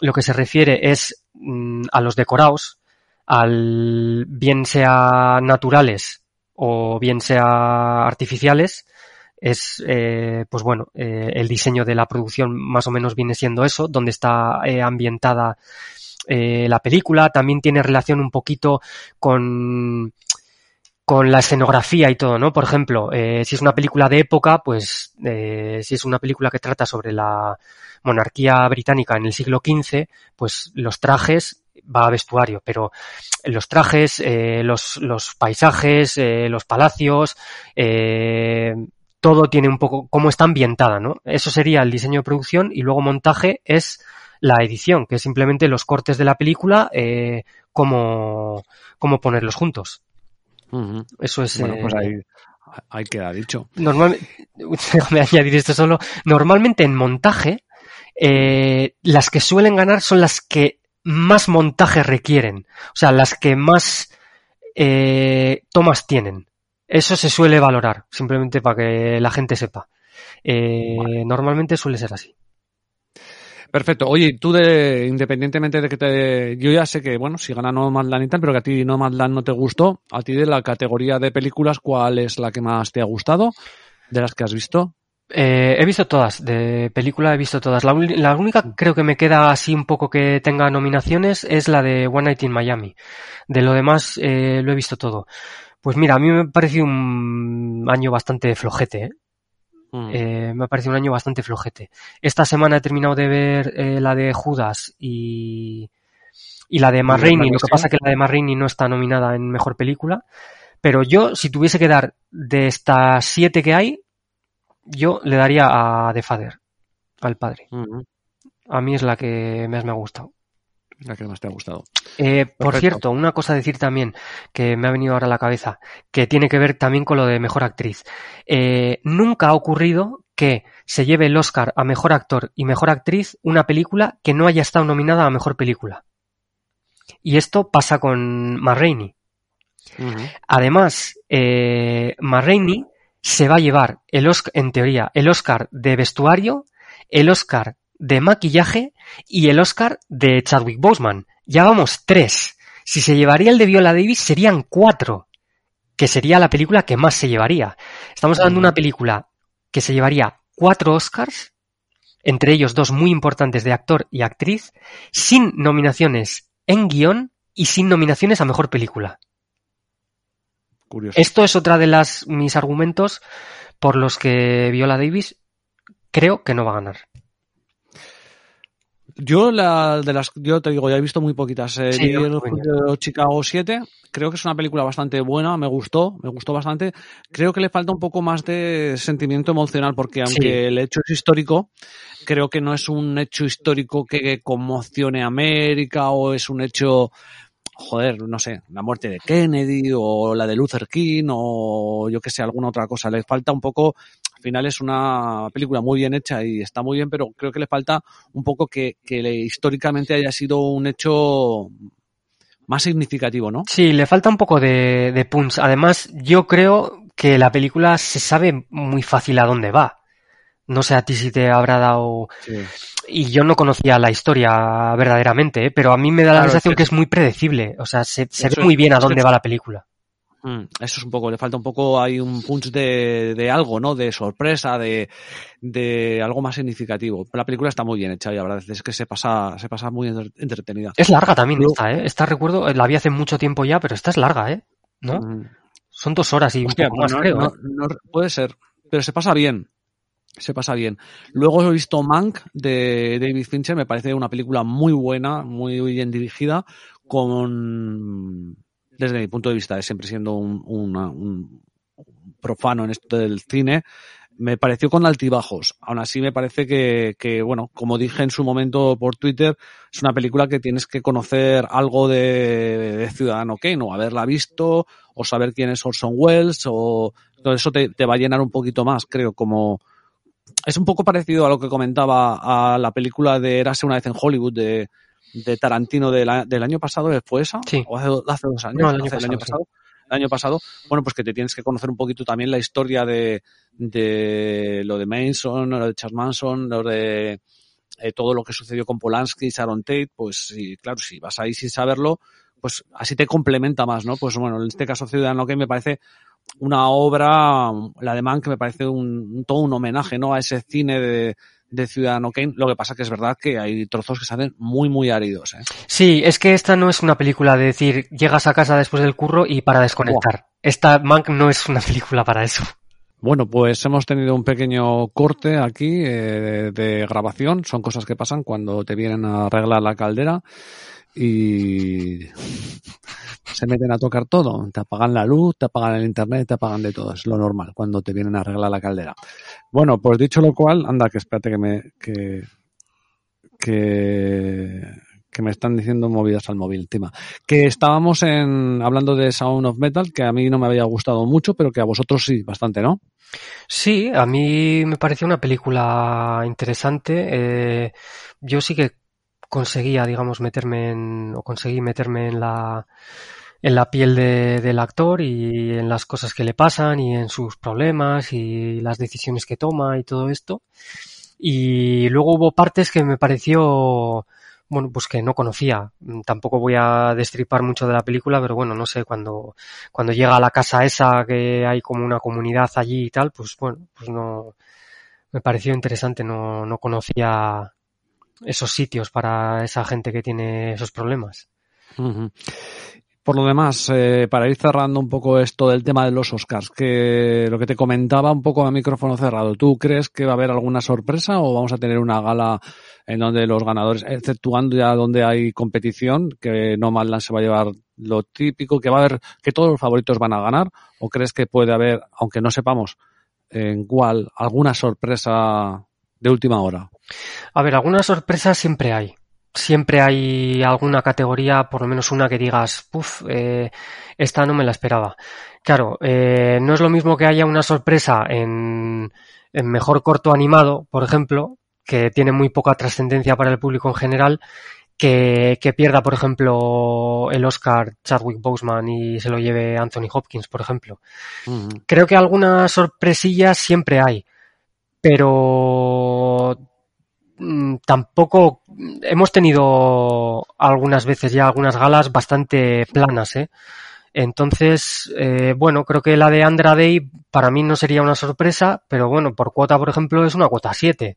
lo que se refiere es mm, a los decorados, al bien sea naturales o bien sea artificiales, es, eh, pues bueno, eh, el diseño de la producción más o menos viene siendo eso, donde está eh, ambientada eh, la película, también tiene relación un poquito con, con la escenografía y todo, ¿no? Por ejemplo, eh, si es una película de época, pues eh, si es una película que trata sobre la monarquía británica en el siglo XV, pues los trajes va a vestuario, pero los trajes, los, los paisajes, los palacios, todo tiene un poco cómo está ambientada, ¿no? Eso sería el diseño de producción y luego montaje es la edición, que es simplemente los cortes de la película, eh, cómo, cómo ponerlos juntos. Eso es. Bueno, eh, pues ahí, ahí queda dicho. Normalmente, déjame añadir esto solo. Normalmente en montaje, eh, las que suelen ganar son las que más montaje requieren. O sea, las que más eh, tomas tienen. Eso se suele valorar, simplemente para que la gente sepa. Eh, Normalmente suele ser así. Perfecto. Oye, tú de, independientemente de que te, yo ya sé que, bueno, si gana Nomadland y tal, pero que a ti Nomadland no te gustó, a ti de la categoría de películas, ¿cuál es la que más te ha gustado? De las que has visto. Eh, he visto todas, de película he visto todas. La, única creo que me queda así un poco que tenga nominaciones es la de One Night in Miami. De lo demás eh, lo he visto todo. Pues mira, a mí me ha un año bastante flojete, ¿eh? Mm. Eh, me ha parecido un año bastante flojete. Esta semana he terminado de ver eh, la de Judas y, y la de Marraine. que Lo que pasa es que la de Marraine no está nominada en mejor película. Pero yo, si tuviese que dar de estas siete que hay, yo le daría a The Father, al padre. Ujú. A mí es la que más me ha gustado. La que más te ha gustado. Eh, por cierto, una cosa a decir también que me ha venido ahora a la cabeza, que tiene que ver también con lo de mejor actriz. Eh, nunca ha ocurrido que se lleve el Oscar a mejor actor y mejor actriz una película que no haya estado nominada a mejor película. Y esto pasa con. Ujú. Además, eh, se va a llevar el Oscar, en teoría, el Oscar de vestuario, el Oscar de maquillaje y el Oscar de Chadwick Boseman. Ya vamos tres. Si se llevaría el de Viola Davis serían cuatro, que sería la película que más se llevaría. Estamos hablando de una película que se llevaría cuatro Oscars, entre ellos dos muy importantes de actor y actriz, sin nominaciones en guion y sin nominaciones a mejor película. Curioso. Esto es otra de las mis argumentos por los que Viola Davis creo que no va a ganar. Yo la de las, yo te digo, ya he visto muy poquitas. Eh, Sí, yo Chicago 7. Creo que es una película bastante buena, me gustó, me gustó bastante. Creo que le falta un poco más de sentimiento emocional, porque aunque Sí. el hecho es histórico, creo que no es un hecho histórico que conmocione a América o es un hecho, joder, no sé, la muerte de Kennedy o la de Luther King o yo que sé, alguna otra cosa. Le falta un poco, final es una película muy bien hecha y está muy bien, pero creo que le falta un poco que, que le- históricamente haya sido un hecho más significativo, ¿no? Sí, le falta un poco de, de punch. Además, yo creo que la película se sabe muy fácil a dónde va. No sé a ti si te habrá dado... Y yo no conocía la historia verdaderamente, ¿eh? pero a mí me da la Claro, sensación es que- que es muy predecible. O sea, se, se ve muy bien a dónde va la película. Mm, Eso es un poco, le falta un poco, hay un punch de, de algo, ¿no? De sorpresa, de, de algo más significativo. La película está muy bien hecha y la verdad es que se pasa, se pasa muy entre- entretenida. Es larga también Luego- esta, ¿eh? Esta recuerdo, la vi hace mucho tiempo ya, pero esta es larga, ¿eh? ¿No? Mm. Son dos horas y Hostia, un poco más, no- creo. no- ¿eh? no- puede ser, pero se pasa bien. Se pasa bien. Luego he visto Mank de David Fincher, me parece una película muy buena, muy bien dirigida, con, desde mi punto de vista, siempre siendo un, profano en esto del cine, me pareció con altibajos. Aún así me parece que, que, bueno, como dije en su momento por Twitter, es una película que tienes que conocer algo de, Ciudadano Kane, o haberla visto, o saber quién es Orson Welles, o todo eso te, te va a llenar un poquito más, creo, como es un poco parecido a lo que comentaba a la película de Érase una vez en Hollywood de, de Tarantino de la- del año pasado, ¿fue esa? Sí. ¿O hace, hace dos años? No, el año Hace pasado. El año pasado, bueno, pues que te tienes que conocer un poquito también la historia de, de lo de Manson, lo de Charles Manson, lo de eh, todo lo que sucedió con Polanski, Sharon Tate, pues sí, claro, si vas ahí sin saberlo, pues así te complementa más, ¿no? Pues bueno, en este caso Ciudadano que me parece una obra, la de Mann, que me parece un, un- todo un homenaje, ¿no? A ese cine de, de Ciudadano Kane. Lo que pasa que es verdad que hay trozos que se hacen muy, muy áridos, ¿eh? Sí, es que esta no es una película de decir llegas a casa después del curro y para desconectar. Esta Mank no es una película para eso. Bueno, pues hemos tenido un pequeño corte aquí eh, de grabación. Son cosas que pasan cuando te vienen a arreglar la caldera y se meten a tocar todo. Te apagan la luz, te apagan el internet, te apagan de todo. Es lo normal cuando te vienen a arreglar la caldera. Bueno, pues dicho lo cual, anda, que espérate que me, que, que, me están diciendo movidas al móvil, Tima. Que estábamos en, hablando de Sound of Metal, que a mí no me había gustado mucho, pero que a vosotros sí, bastante, ¿no? Sí, a mí me pareció una película interesante. Eh, yo sí que conseguía, digamos, meterme en, o conseguí meterme en la, en la piel de- del actor y en las cosas que le pasan y en sus problemas y las decisiones que toma y todo esto. Y luego hubo partes que me pareció, bueno, pues que no conocía. Tampoco voy a destripar mucho de la película, pero bueno, no sé, cuando, cuando llega a la casa esa que hay como una comunidad allí y tal, pues bueno, pues no, me pareció interesante, no, no conocía esos sitios para esa gente que tiene esos problemas. Por lo demás, eh, para ir cerrando un poco esto del tema de los Oscars, que lo que te comentaba un poco a micrófono cerrado, ¿tú crees que va a haber alguna sorpresa o vamos a tener una gala en donde los ganadores, exceptuando ya donde hay competición, que no Madland se va a llevar lo típico, que va a haber, que todos los favoritos van a ganar, o crees que puede haber, aunque no sepamos en cuál, alguna sorpresa de última hora? A ver, algunas sorpresas siempre hay. Siempre hay alguna categoría, por lo menos una que digas, puff, eh, esta no me la esperaba. Claro, eh, no es lo mismo que haya una sorpresa en, en mejor corto animado, por ejemplo, que tiene muy poca trascendencia para el público en general, que, que pierda, por ejemplo, el Oscar Chadwick Boseman y se lo lleve Anthony Hopkins, por ejemplo. Creo que algunas sorpresillas siempre hay, pero tampoco hemos tenido algunas veces ya algunas galas bastante planas, ¿eh? Entonces, eh, bueno, creo que la de Andra Day para mí no sería una sorpresa, pero bueno, por cuota, por ejemplo, es una cuota 7.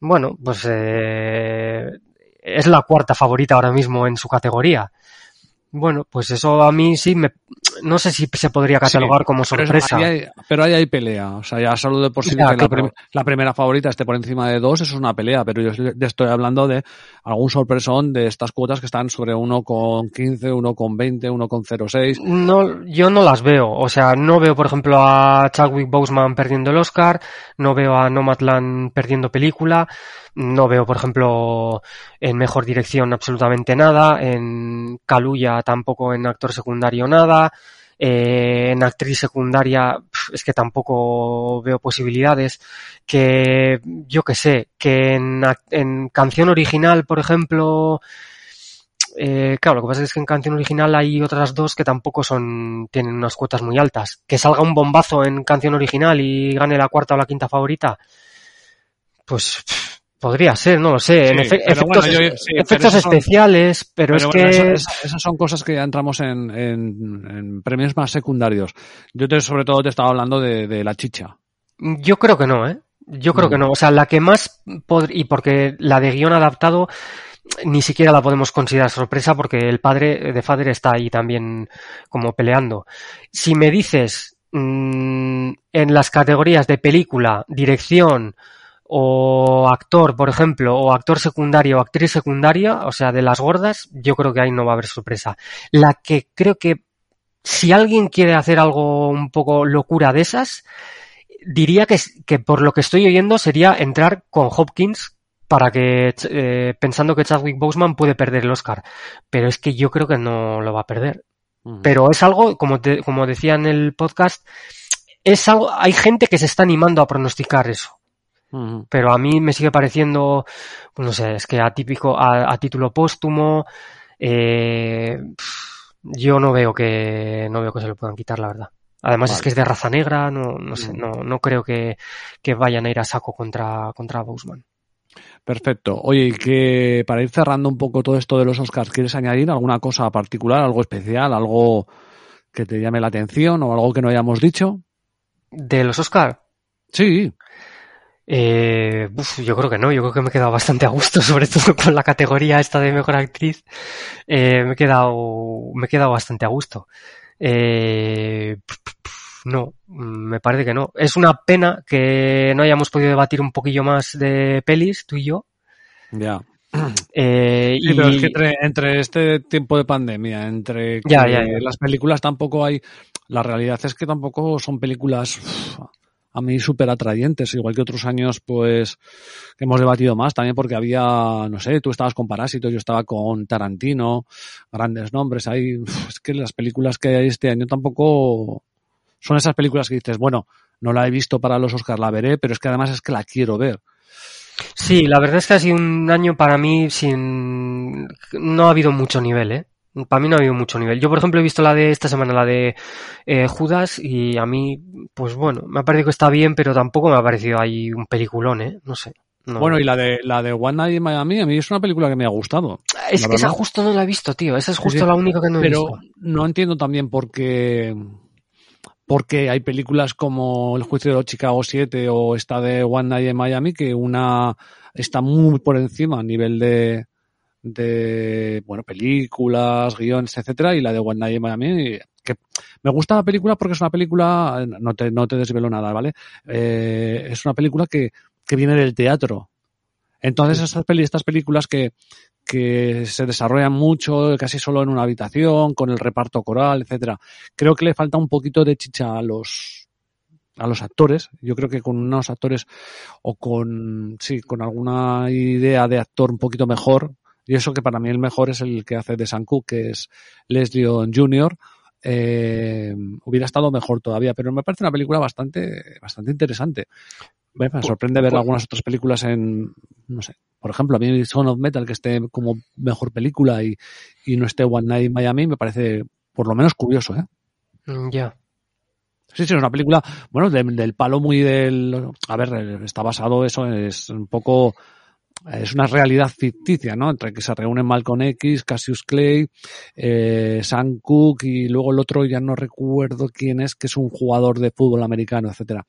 Bueno, pues eh, es la cuarta favorita ahora mismo en su categoría. Bueno, pues eso a mí sí me... No sé si se podría catalogar Sí, como pero es- sorpresa. ahí hay- pero ahí hay pelea. O sea, ya solo de por sí Ya, que la, prim- la primera favorita esté por encima de dos, eso es una pelea. Pero yo estoy- estoy hablando de algún sorpresón de estas cuotas que están sobre 1,15, 1,20, 1,06. No, yo no las veo. O sea, no veo, por ejemplo, a Chadwick Boseman perdiendo el Oscar, no veo a Nomadland perdiendo película, no veo, por ejemplo, en mejor dirección absolutamente nada, en Kaluuya tampoco en actor secundario nada, eh, en actriz secundaria es que tampoco veo posibilidades, que yo que sé, que en, en canción original, por ejemplo, eh, claro, lo que pasa es que en canción original hay otras dos que tampoco son, tienen unas cuotas muy altas. Que salga un bombazo en canción original y gane la cuarta o la quinta favorita, pues podría ser, no lo sé. en efe- efectos, bueno, yo- sí, pero efectos son- especiales, pero, Pero es bueno, que esas son cosas que ya entramos en, en- en premios más secundarios. Yo te, sobre todo te estaba hablando de, de la chicha. yo creo que no, ¿eh? Yo creo Mm. que no. O sea, la que más pod- y porque la de guion adaptado ni siquiera la podemos considerar sorpresa porque el padre de Fader está ahí también como peleando. Si me dices mm, en las categorías de película, dirección o actor, por ejemplo, o actor secundario o actriz secundaria, o sea, de las gordas, yo creo que ahí no va a haber sorpresa. La que creo que si alguien quiere hacer algo un poco locura de esas, diría que, que por lo que estoy oyendo sería entrar con Hopkins para que, eh, pensando que Chadwick Boseman puede perder el Oscar. Pero es que yo creo que no lo va a perder. Pero es algo, como, te- como decía en el podcast, es algo, hay gente que se está animando a pronosticar eso. Pero a mí me sigue pareciendo, pues no sé, es que atípico, a, a título póstumo, eh, yo no veo que, no veo que se lo puedan quitar, la verdad. Además es que es de raza negra, no, no sé, Mm. no, no creo que, que vayan a ir a saco contra, contra Boseman. Perfecto. Oye, y que para ir cerrando un poco todo esto de los Oscars, ¿quieres añadir alguna cosa particular, algo especial, algo que te llame la atención o algo que no hayamos dicho? De los Oscar, Sí, Eh, uf, yo creo que no, yo creo que me he quedado bastante a gusto, sobre todo con la categoría esta de mejor actriz. Eh, me he quedado, me he quedado bastante a gusto. Eh, no, me parece que no. Es una pena que no hayamos podido debatir un poquillo más de pelis, tú y yo. ya. Eh, Sí, y pero es que entre, entre este tiempo de pandemia, entre Ya, ya, ya. las películas tampoco hay, la realidad es que tampoco son películas uf, a mí súper atrayentes, igual que otros años pues que hemos debatido más también porque había, no sé, tú estabas con Parásitos, yo estaba con Tarantino, grandes nombres ahí, es que las películas que hay este año tampoco son esas películas que dices, bueno, no la he visto para los Oscars, la veré, pero es que además es que la quiero ver. sí, la verdad es que ha sido un año para mí sin, no ha habido mucho nivel, eh. Para mí no ha habido mucho nivel. Yo, por ejemplo, he visto la de esta semana, la de eh, Judas, y a mí, pues bueno, me ha parecido que está bien, pero tampoco me ha parecido ahí un peliculón, ¿eh? No sé. No. Bueno, y la de la de One Night in Miami, a mí es una película que me ha gustado. es que esa justo no la he visto, tío. Esa es justo sí. la única que no he pero visto. no entiendo también por qué porque hay películas como El juicio de los Chicago 7 o esta de One Night in Miami que una está muy por encima a nivel de de bueno películas guiones etcétera y la de One Night Miami que me gusta la película porque es una película no te no te desvelo nada vale Eh, es una película que que viene del teatro entonces estas, peli- estas películas que, que se desarrollan mucho, casi solo en una habitación, con el reparto coral, etcétera. Creo que le falta un poquito de chicha a los a los actores. Yo creo que con unos actores o con sí, con alguna idea de actor un poquito mejor. Y eso que para mí el mejor es el que hace de Cooke, que es Leslie Odom Jr. eh, hubiera estado mejor todavía, pero me parece una película bastante, bastante interesante. Me me sorprende ver por- algunas otras películas en, no sé, por ejemplo, a mí Son of Metal, que esté como mejor película y, y no esté One Night in Miami, me parece por lo menos curioso, ¿eh? Mm, Ya. Sí, sí, es una película, bueno, de- del palo muy del... A ver, está basado eso, es un poco... Es una realidad ficticia, ¿no? Entre que se reúnen Malcolm X, Cassius Clay, eh, Sam Cooke y luego el otro ya no recuerdo quién es, que es un jugador de fútbol americano, etcétera.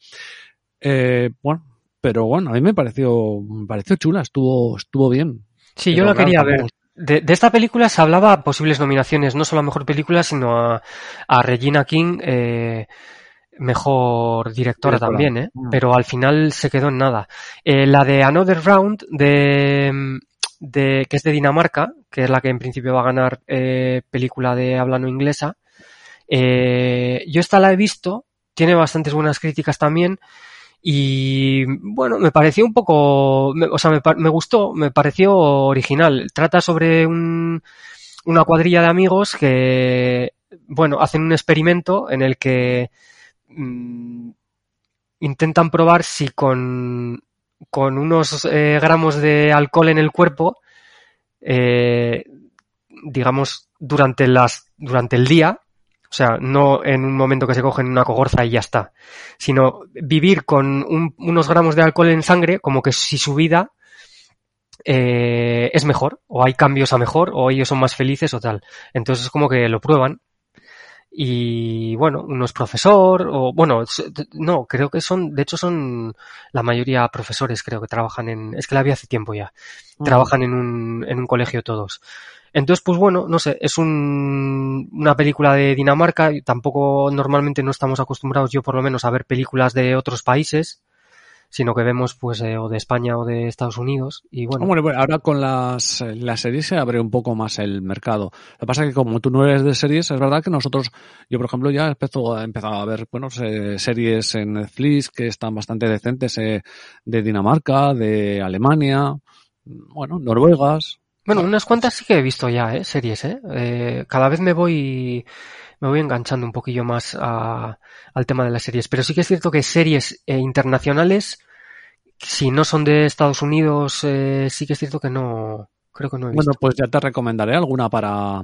Eh, bueno, pero bueno, a mí me pareció, me pareció chula, estuvo, estuvo bien. Sí, Pero yo la claro, quería ver. De, de esta película se hablaba posibles nominaciones, no solo a mejor película, sino a, a Regina King, eh, mejor directora, Directora. también, ¿eh? Mm. Pero al final se quedó en nada. Eh, la de Another Round, de, de, que es de Dinamarca, que es la que en principio va a ganar eh, película de habla no inglesa, eh, yo esta la he visto, tiene bastantes buenas críticas también. Y bueno, me pareció un poco, me- o sea, me gustó, me pareció original. Trata sobre un, una cuadrilla de amigos que, bueno, hacen un experimento en el que mm, intentan probar si con, con unos eh, gramos de alcohol en el cuerpo, eh, digamos, durante las, durante el día, o sea, no en un momento que se cogen una cogorza y ya está, sino vivir con un- unos gramos de alcohol en sangre como que si su vida eh, es mejor, o hay cambios a mejor, o ellos son más felices o tal. Entonces es como que lo prueban. Y bueno, uno es profesor, o bueno, no, creo que son, de hecho son la mayoría profesores, creo que trabajan en, es que la vi hace tiempo ya, trabajan en un, en un colegio todos. Entonces, pues bueno, no sé, es un, una película de Dinamarca, y tampoco normalmente no estamos acostumbrados, yo por lo menos, a ver películas de otros países, sino que vemos pues eh, o de España o de Estados Unidos, y bueno, Bueno, bueno, ahora con las, las series se abre un poco más el mercado. Lo que pasa es que como tú no eres de series, es verdad que nosotros, yo por ejemplo ya he empezado, a ver, bueno, se- series en Netflix que están bastante decentes, eh, de Dinamarca, de Alemania, bueno, noruegas. Bueno, unas cuantas sí que he visto ya, ¿eh? Series, ¿eh? Eh, cada vez me voy, me voy enganchando un poquillo más a- al tema de las series. Pero sí que es cierto que series eh, internacionales si no son de Estados Unidos, eh, sí que es cierto que no, creo que no he visto. Bueno, pues ya te recomendaré alguna para,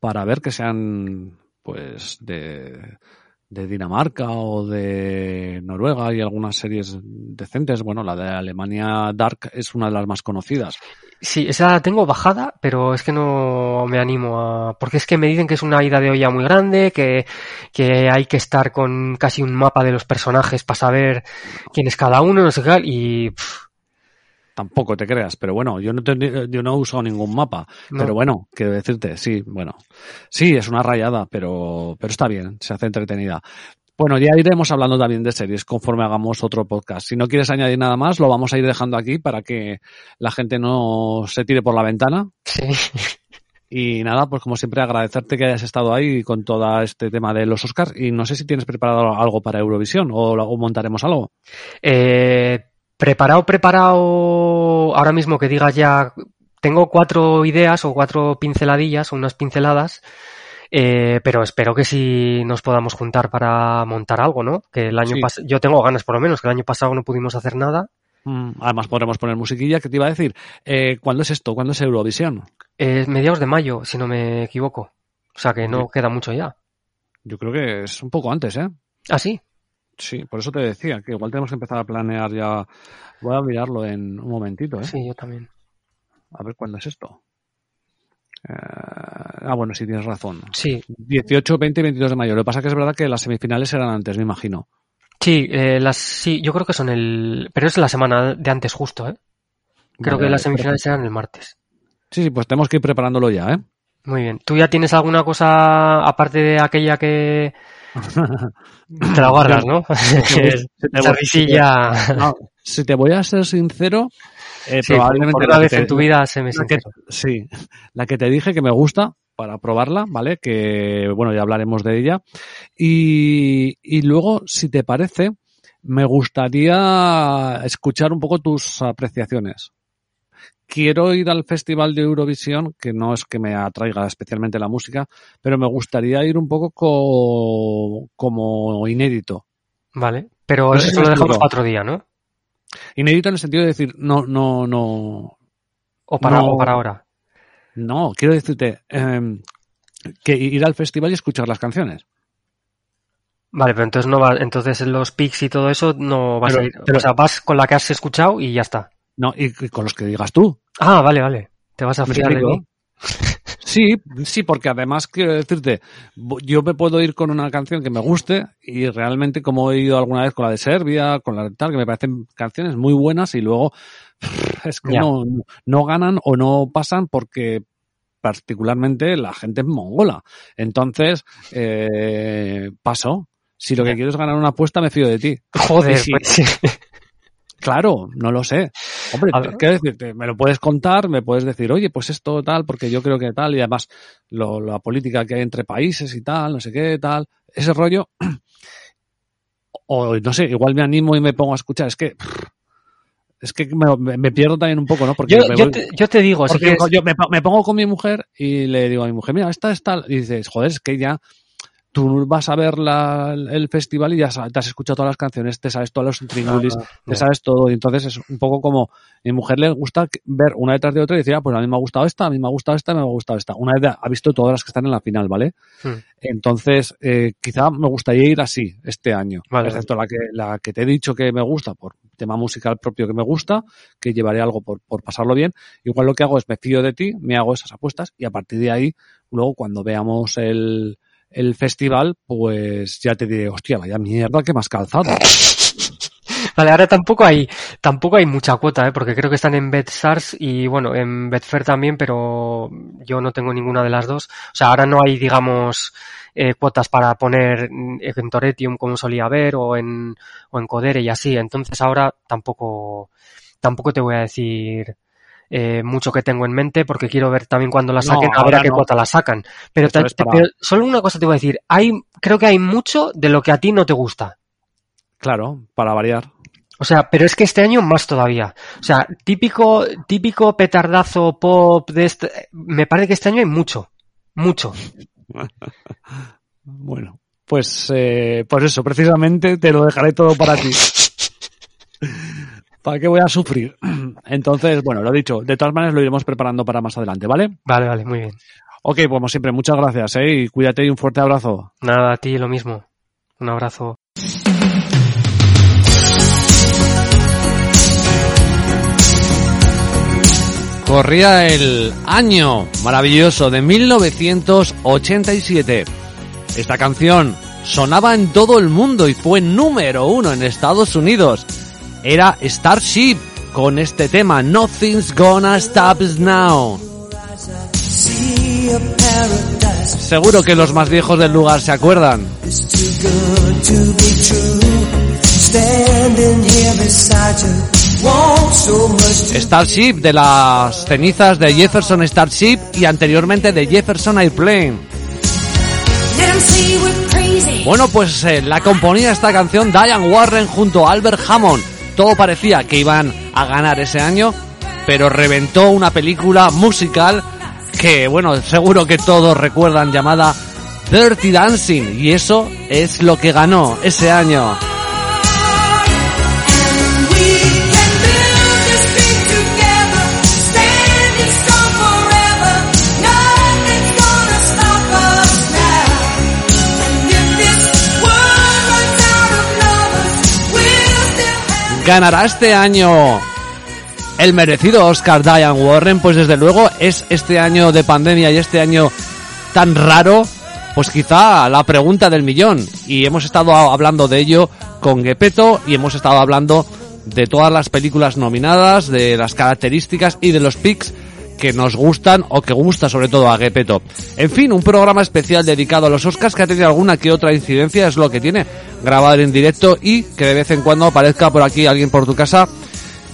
para ver que sean pues de, de Dinamarca o de Noruega y algunas series decentes. Bueno, la de Alemania Dark es una de las más conocidas. Sí, esa la tengo bajada, pero es que no me animo a... Porque es que me dicen que es una ida de olla muy grande, que, que hay que estar con casi un mapa de los personajes para saber quién es cada uno, no sé qué, y... pff, Tampoco te creas, pero bueno, yo no, te- yo no he usado ningún mapa. No. Pero bueno, quiero decirte, sí, bueno. Sí, es una rayada, pero, pero está bien, se hace entretenida. Bueno, ya iremos hablando también de series conforme hagamos otro podcast. Si no quieres añadir nada más, lo vamos a ir dejando aquí para que la gente no se tire por la ventana. sí. Y nada, pues como siempre agradecerte que hayas estado ahí con todo este tema de los Oscars. Y no sé si tienes preparado algo para Eurovisión o, o montaremos algo. Eh, preparado, preparado, ahora mismo que digas ya, tengo cuatro ideas o cuatro pinceladillas o unas pinceladas, eh, pero espero que sí nos podamos juntar para montar algo, ¿no? Que el año Sí. pasado, yo tengo ganas por lo menos, que el año pasado no pudimos hacer nada. Mm, Además podremos poner musiquilla que te iba a decir. Eh, ¿Cuándo es esto? ¿Cuándo es Eurovisión? Es mediados de mayo, si no me equivoco. O sea que no Sí. queda mucho ya. Yo creo que es un poco antes, ¿eh? Ah, sí. Sí, por eso te decía que igual tenemos que empezar a planear ya. Voy a mirarlo en un momentito, ¿eh? Sí, yo también. A ver cuándo es esto. Eh, ah, bueno, sí, tienes razón. Sí, 18, 20 y 22 de mayo. Lo que pasa que es verdad que las semifinales eran antes, me imagino. sí, eh, las, sí, yo creo que son el, pero es la semana de antes justo, ¿eh? Creo Vale, que las semifinales eran el martes. Sí, sí, pues tenemos que ir preparándolo ya, ¿eh? Muy bien. ¿Tú ya tienes alguna cosa aparte de aquella que te la guardas, no? Si te voy a ser sincero, eh, Sí, probablemente la vez te- en tu vida se me la que- sí, la que te dije que me gusta para probarla, ¿vale? Que, bueno, ya hablaremos de ella. Y, y luego, si te parece, me gustaría escuchar un poco tus apreciaciones. Quiero ir al Festival de Eurovisión, que no es que me atraiga especialmente la música, pero me gustaría ir un poco co- como inédito. Vale. Pero No eso lo dejamos para otro día, ¿no? Inédito en el sentido de decir, no, no, no, O para, No. o para ahora. No, quiero decirte em, que ir al festival y escuchar las canciones. Vale, pero entonces no va, entonces en los pics y todo eso no vas Pero- a ir. pero- o sea, vas con la que has escuchado y ya está. No, y, y con los que digas tú. Ah, vale, vale. Te vas a ¿Me fiar de mí. Sí, sí, porque además quiero decirte, yo me puedo ir con una canción que me guste y realmente como he ido alguna vez con la de Serbia, con la de tal, que me parecen canciones muy buenas y luego es que no, no ganan o no pasan porque particularmente la gente es mongola. Entonces, eh, paso. Si lo que quiero es ganar una apuesta, me fío de ti. Joder, pues sí. Claro, no lo sé. Hombre, ver. quiero decirte, me lo puedes contar, me puedes decir, oye, pues esto tal, porque yo creo que tal, y además lo- la política que hay entre países y tal, no sé qué, tal, ese rollo. O no sé, igual me animo y me pongo a escuchar. Es que, es que me, pierdo también un poco, ¿no? Porque Yo, me, yo voy- te, yo te digo, si porque quieres- yo me, me pongo con mi mujer y le digo a mi mujer, mira, esta es tal. Y dices, joder, es que ya tú vas a ver la- el festival y ya te has escuchado todas las canciones, te sabes todos los intríngulis, Ah, te sabes todo. Y entonces es un poco como, mi mujer le gusta ver una detrás de otra y decir, ah, pues a mí me ha gustado esta, a mí me ha gustado esta, me ha gustado esta. Una vez ha visto todas las que están en la final, ¿vale? Hmm. Entonces, eh, quizá me gustaría ir así este año, Vale. excepto la que, la que te he dicho que me gusta por tema musical propio que me gusta, que llevaré algo por, por pasarlo bien. Igual lo que hago es me fío de ti, me hago esas apuestas y a partir de ahí, luego cuando veamos el, el festival, pues ya te diré, hostia, vaya mierda, que más calzado. Vale, ahora tampoco hay, tampoco hay mucha cuota, ¿eh? porque creo que están en BetSars y bueno, en Betfair también, pero yo no tengo ninguna de las dos. O sea, ahora no hay, digamos, eh, cuotas para poner en Toretium como solía haber o en, o en Codere y así. Entonces ahora tampoco, tampoco te voy a decir eh, mucho que tengo en mente porque quiero ver también cuando la No, saquen, a ver a qué no. cuota la sacan. Para- pero solo una cosa te voy a decir, hay, creo que hay mucho de lo que a ti no te gusta. Claro, para variar. O sea, pero es que este año más todavía. O sea, típico, típico petardazo pop de este, me parece que este año hay mucho, mucho. Bueno, pues, eh, pues eso, precisamente te lo dejaré todo para ti. ¿Para qué voy a sufrir? Entonces, bueno, lo dicho, de todas maneras lo iremos preparando para más adelante, ¿vale? Vale, vale, muy bien. Ok, pues como siempre, muchas gracias, ¿eh? Y cuídate y un fuerte abrazo. Nada, a ti lo mismo. Un abrazo. Corría el año maravilloso de 1987. Esta canción sonaba en todo el mundo y fue número uno en Estados Unidos. Era Starship con este tema Nothing's Gonna Stop Us Now. Seguro que los más viejos del lugar se acuerdan. Starship de las cenizas de Jefferson Starship y anteriormente de Jefferson Airplane. Bueno, pues eh, la componía esta canción Diane Warren junto a Albert Hammond. Todo parecía que iban a ganar ese año, pero reventó una película musical que, bueno, seguro que todos recuerdan llamada Dirty Dancing y eso es lo que ganó ese año. ¿Ganará este año el merecido Oscar Diane Warren? Pues desde luego es este año de pandemia y este año tan raro, pues quizá la pregunta del millón. Y hemos estado hablando de ello con Gepetto y hemos estado hablando de todas las películas nominadas, de las características y de los picks que nos gustan o que gusta sobre todo a Gepetto. En fin, un programa especial dedicado a los Oscars que ha tenido alguna que otra incidencia, es lo que tiene, grabar en directo y que de vez en cuando aparezca por aquí alguien por tu casa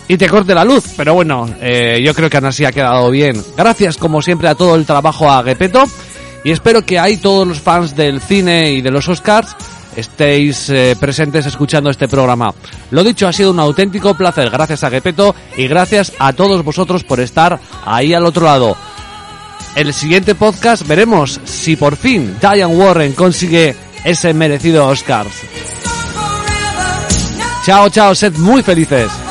y te corte la luz. Pero bueno, eh, yo creo que aún así ha quedado bien. Gracias como siempre a todo el trabajo a Gepetto y espero que ahí todos los fans del cine y de los Oscars estéis eh, presentes escuchando este programa. Lo dicho, ha sido un auténtico placer. Gracias a Gepetto y gracias a todos vosotros por estar ahí al otro lado. El siguiente podcast veremos si por fin Diane Warren consigue ese merecido Oscars. Chao, chao, sed muy felices.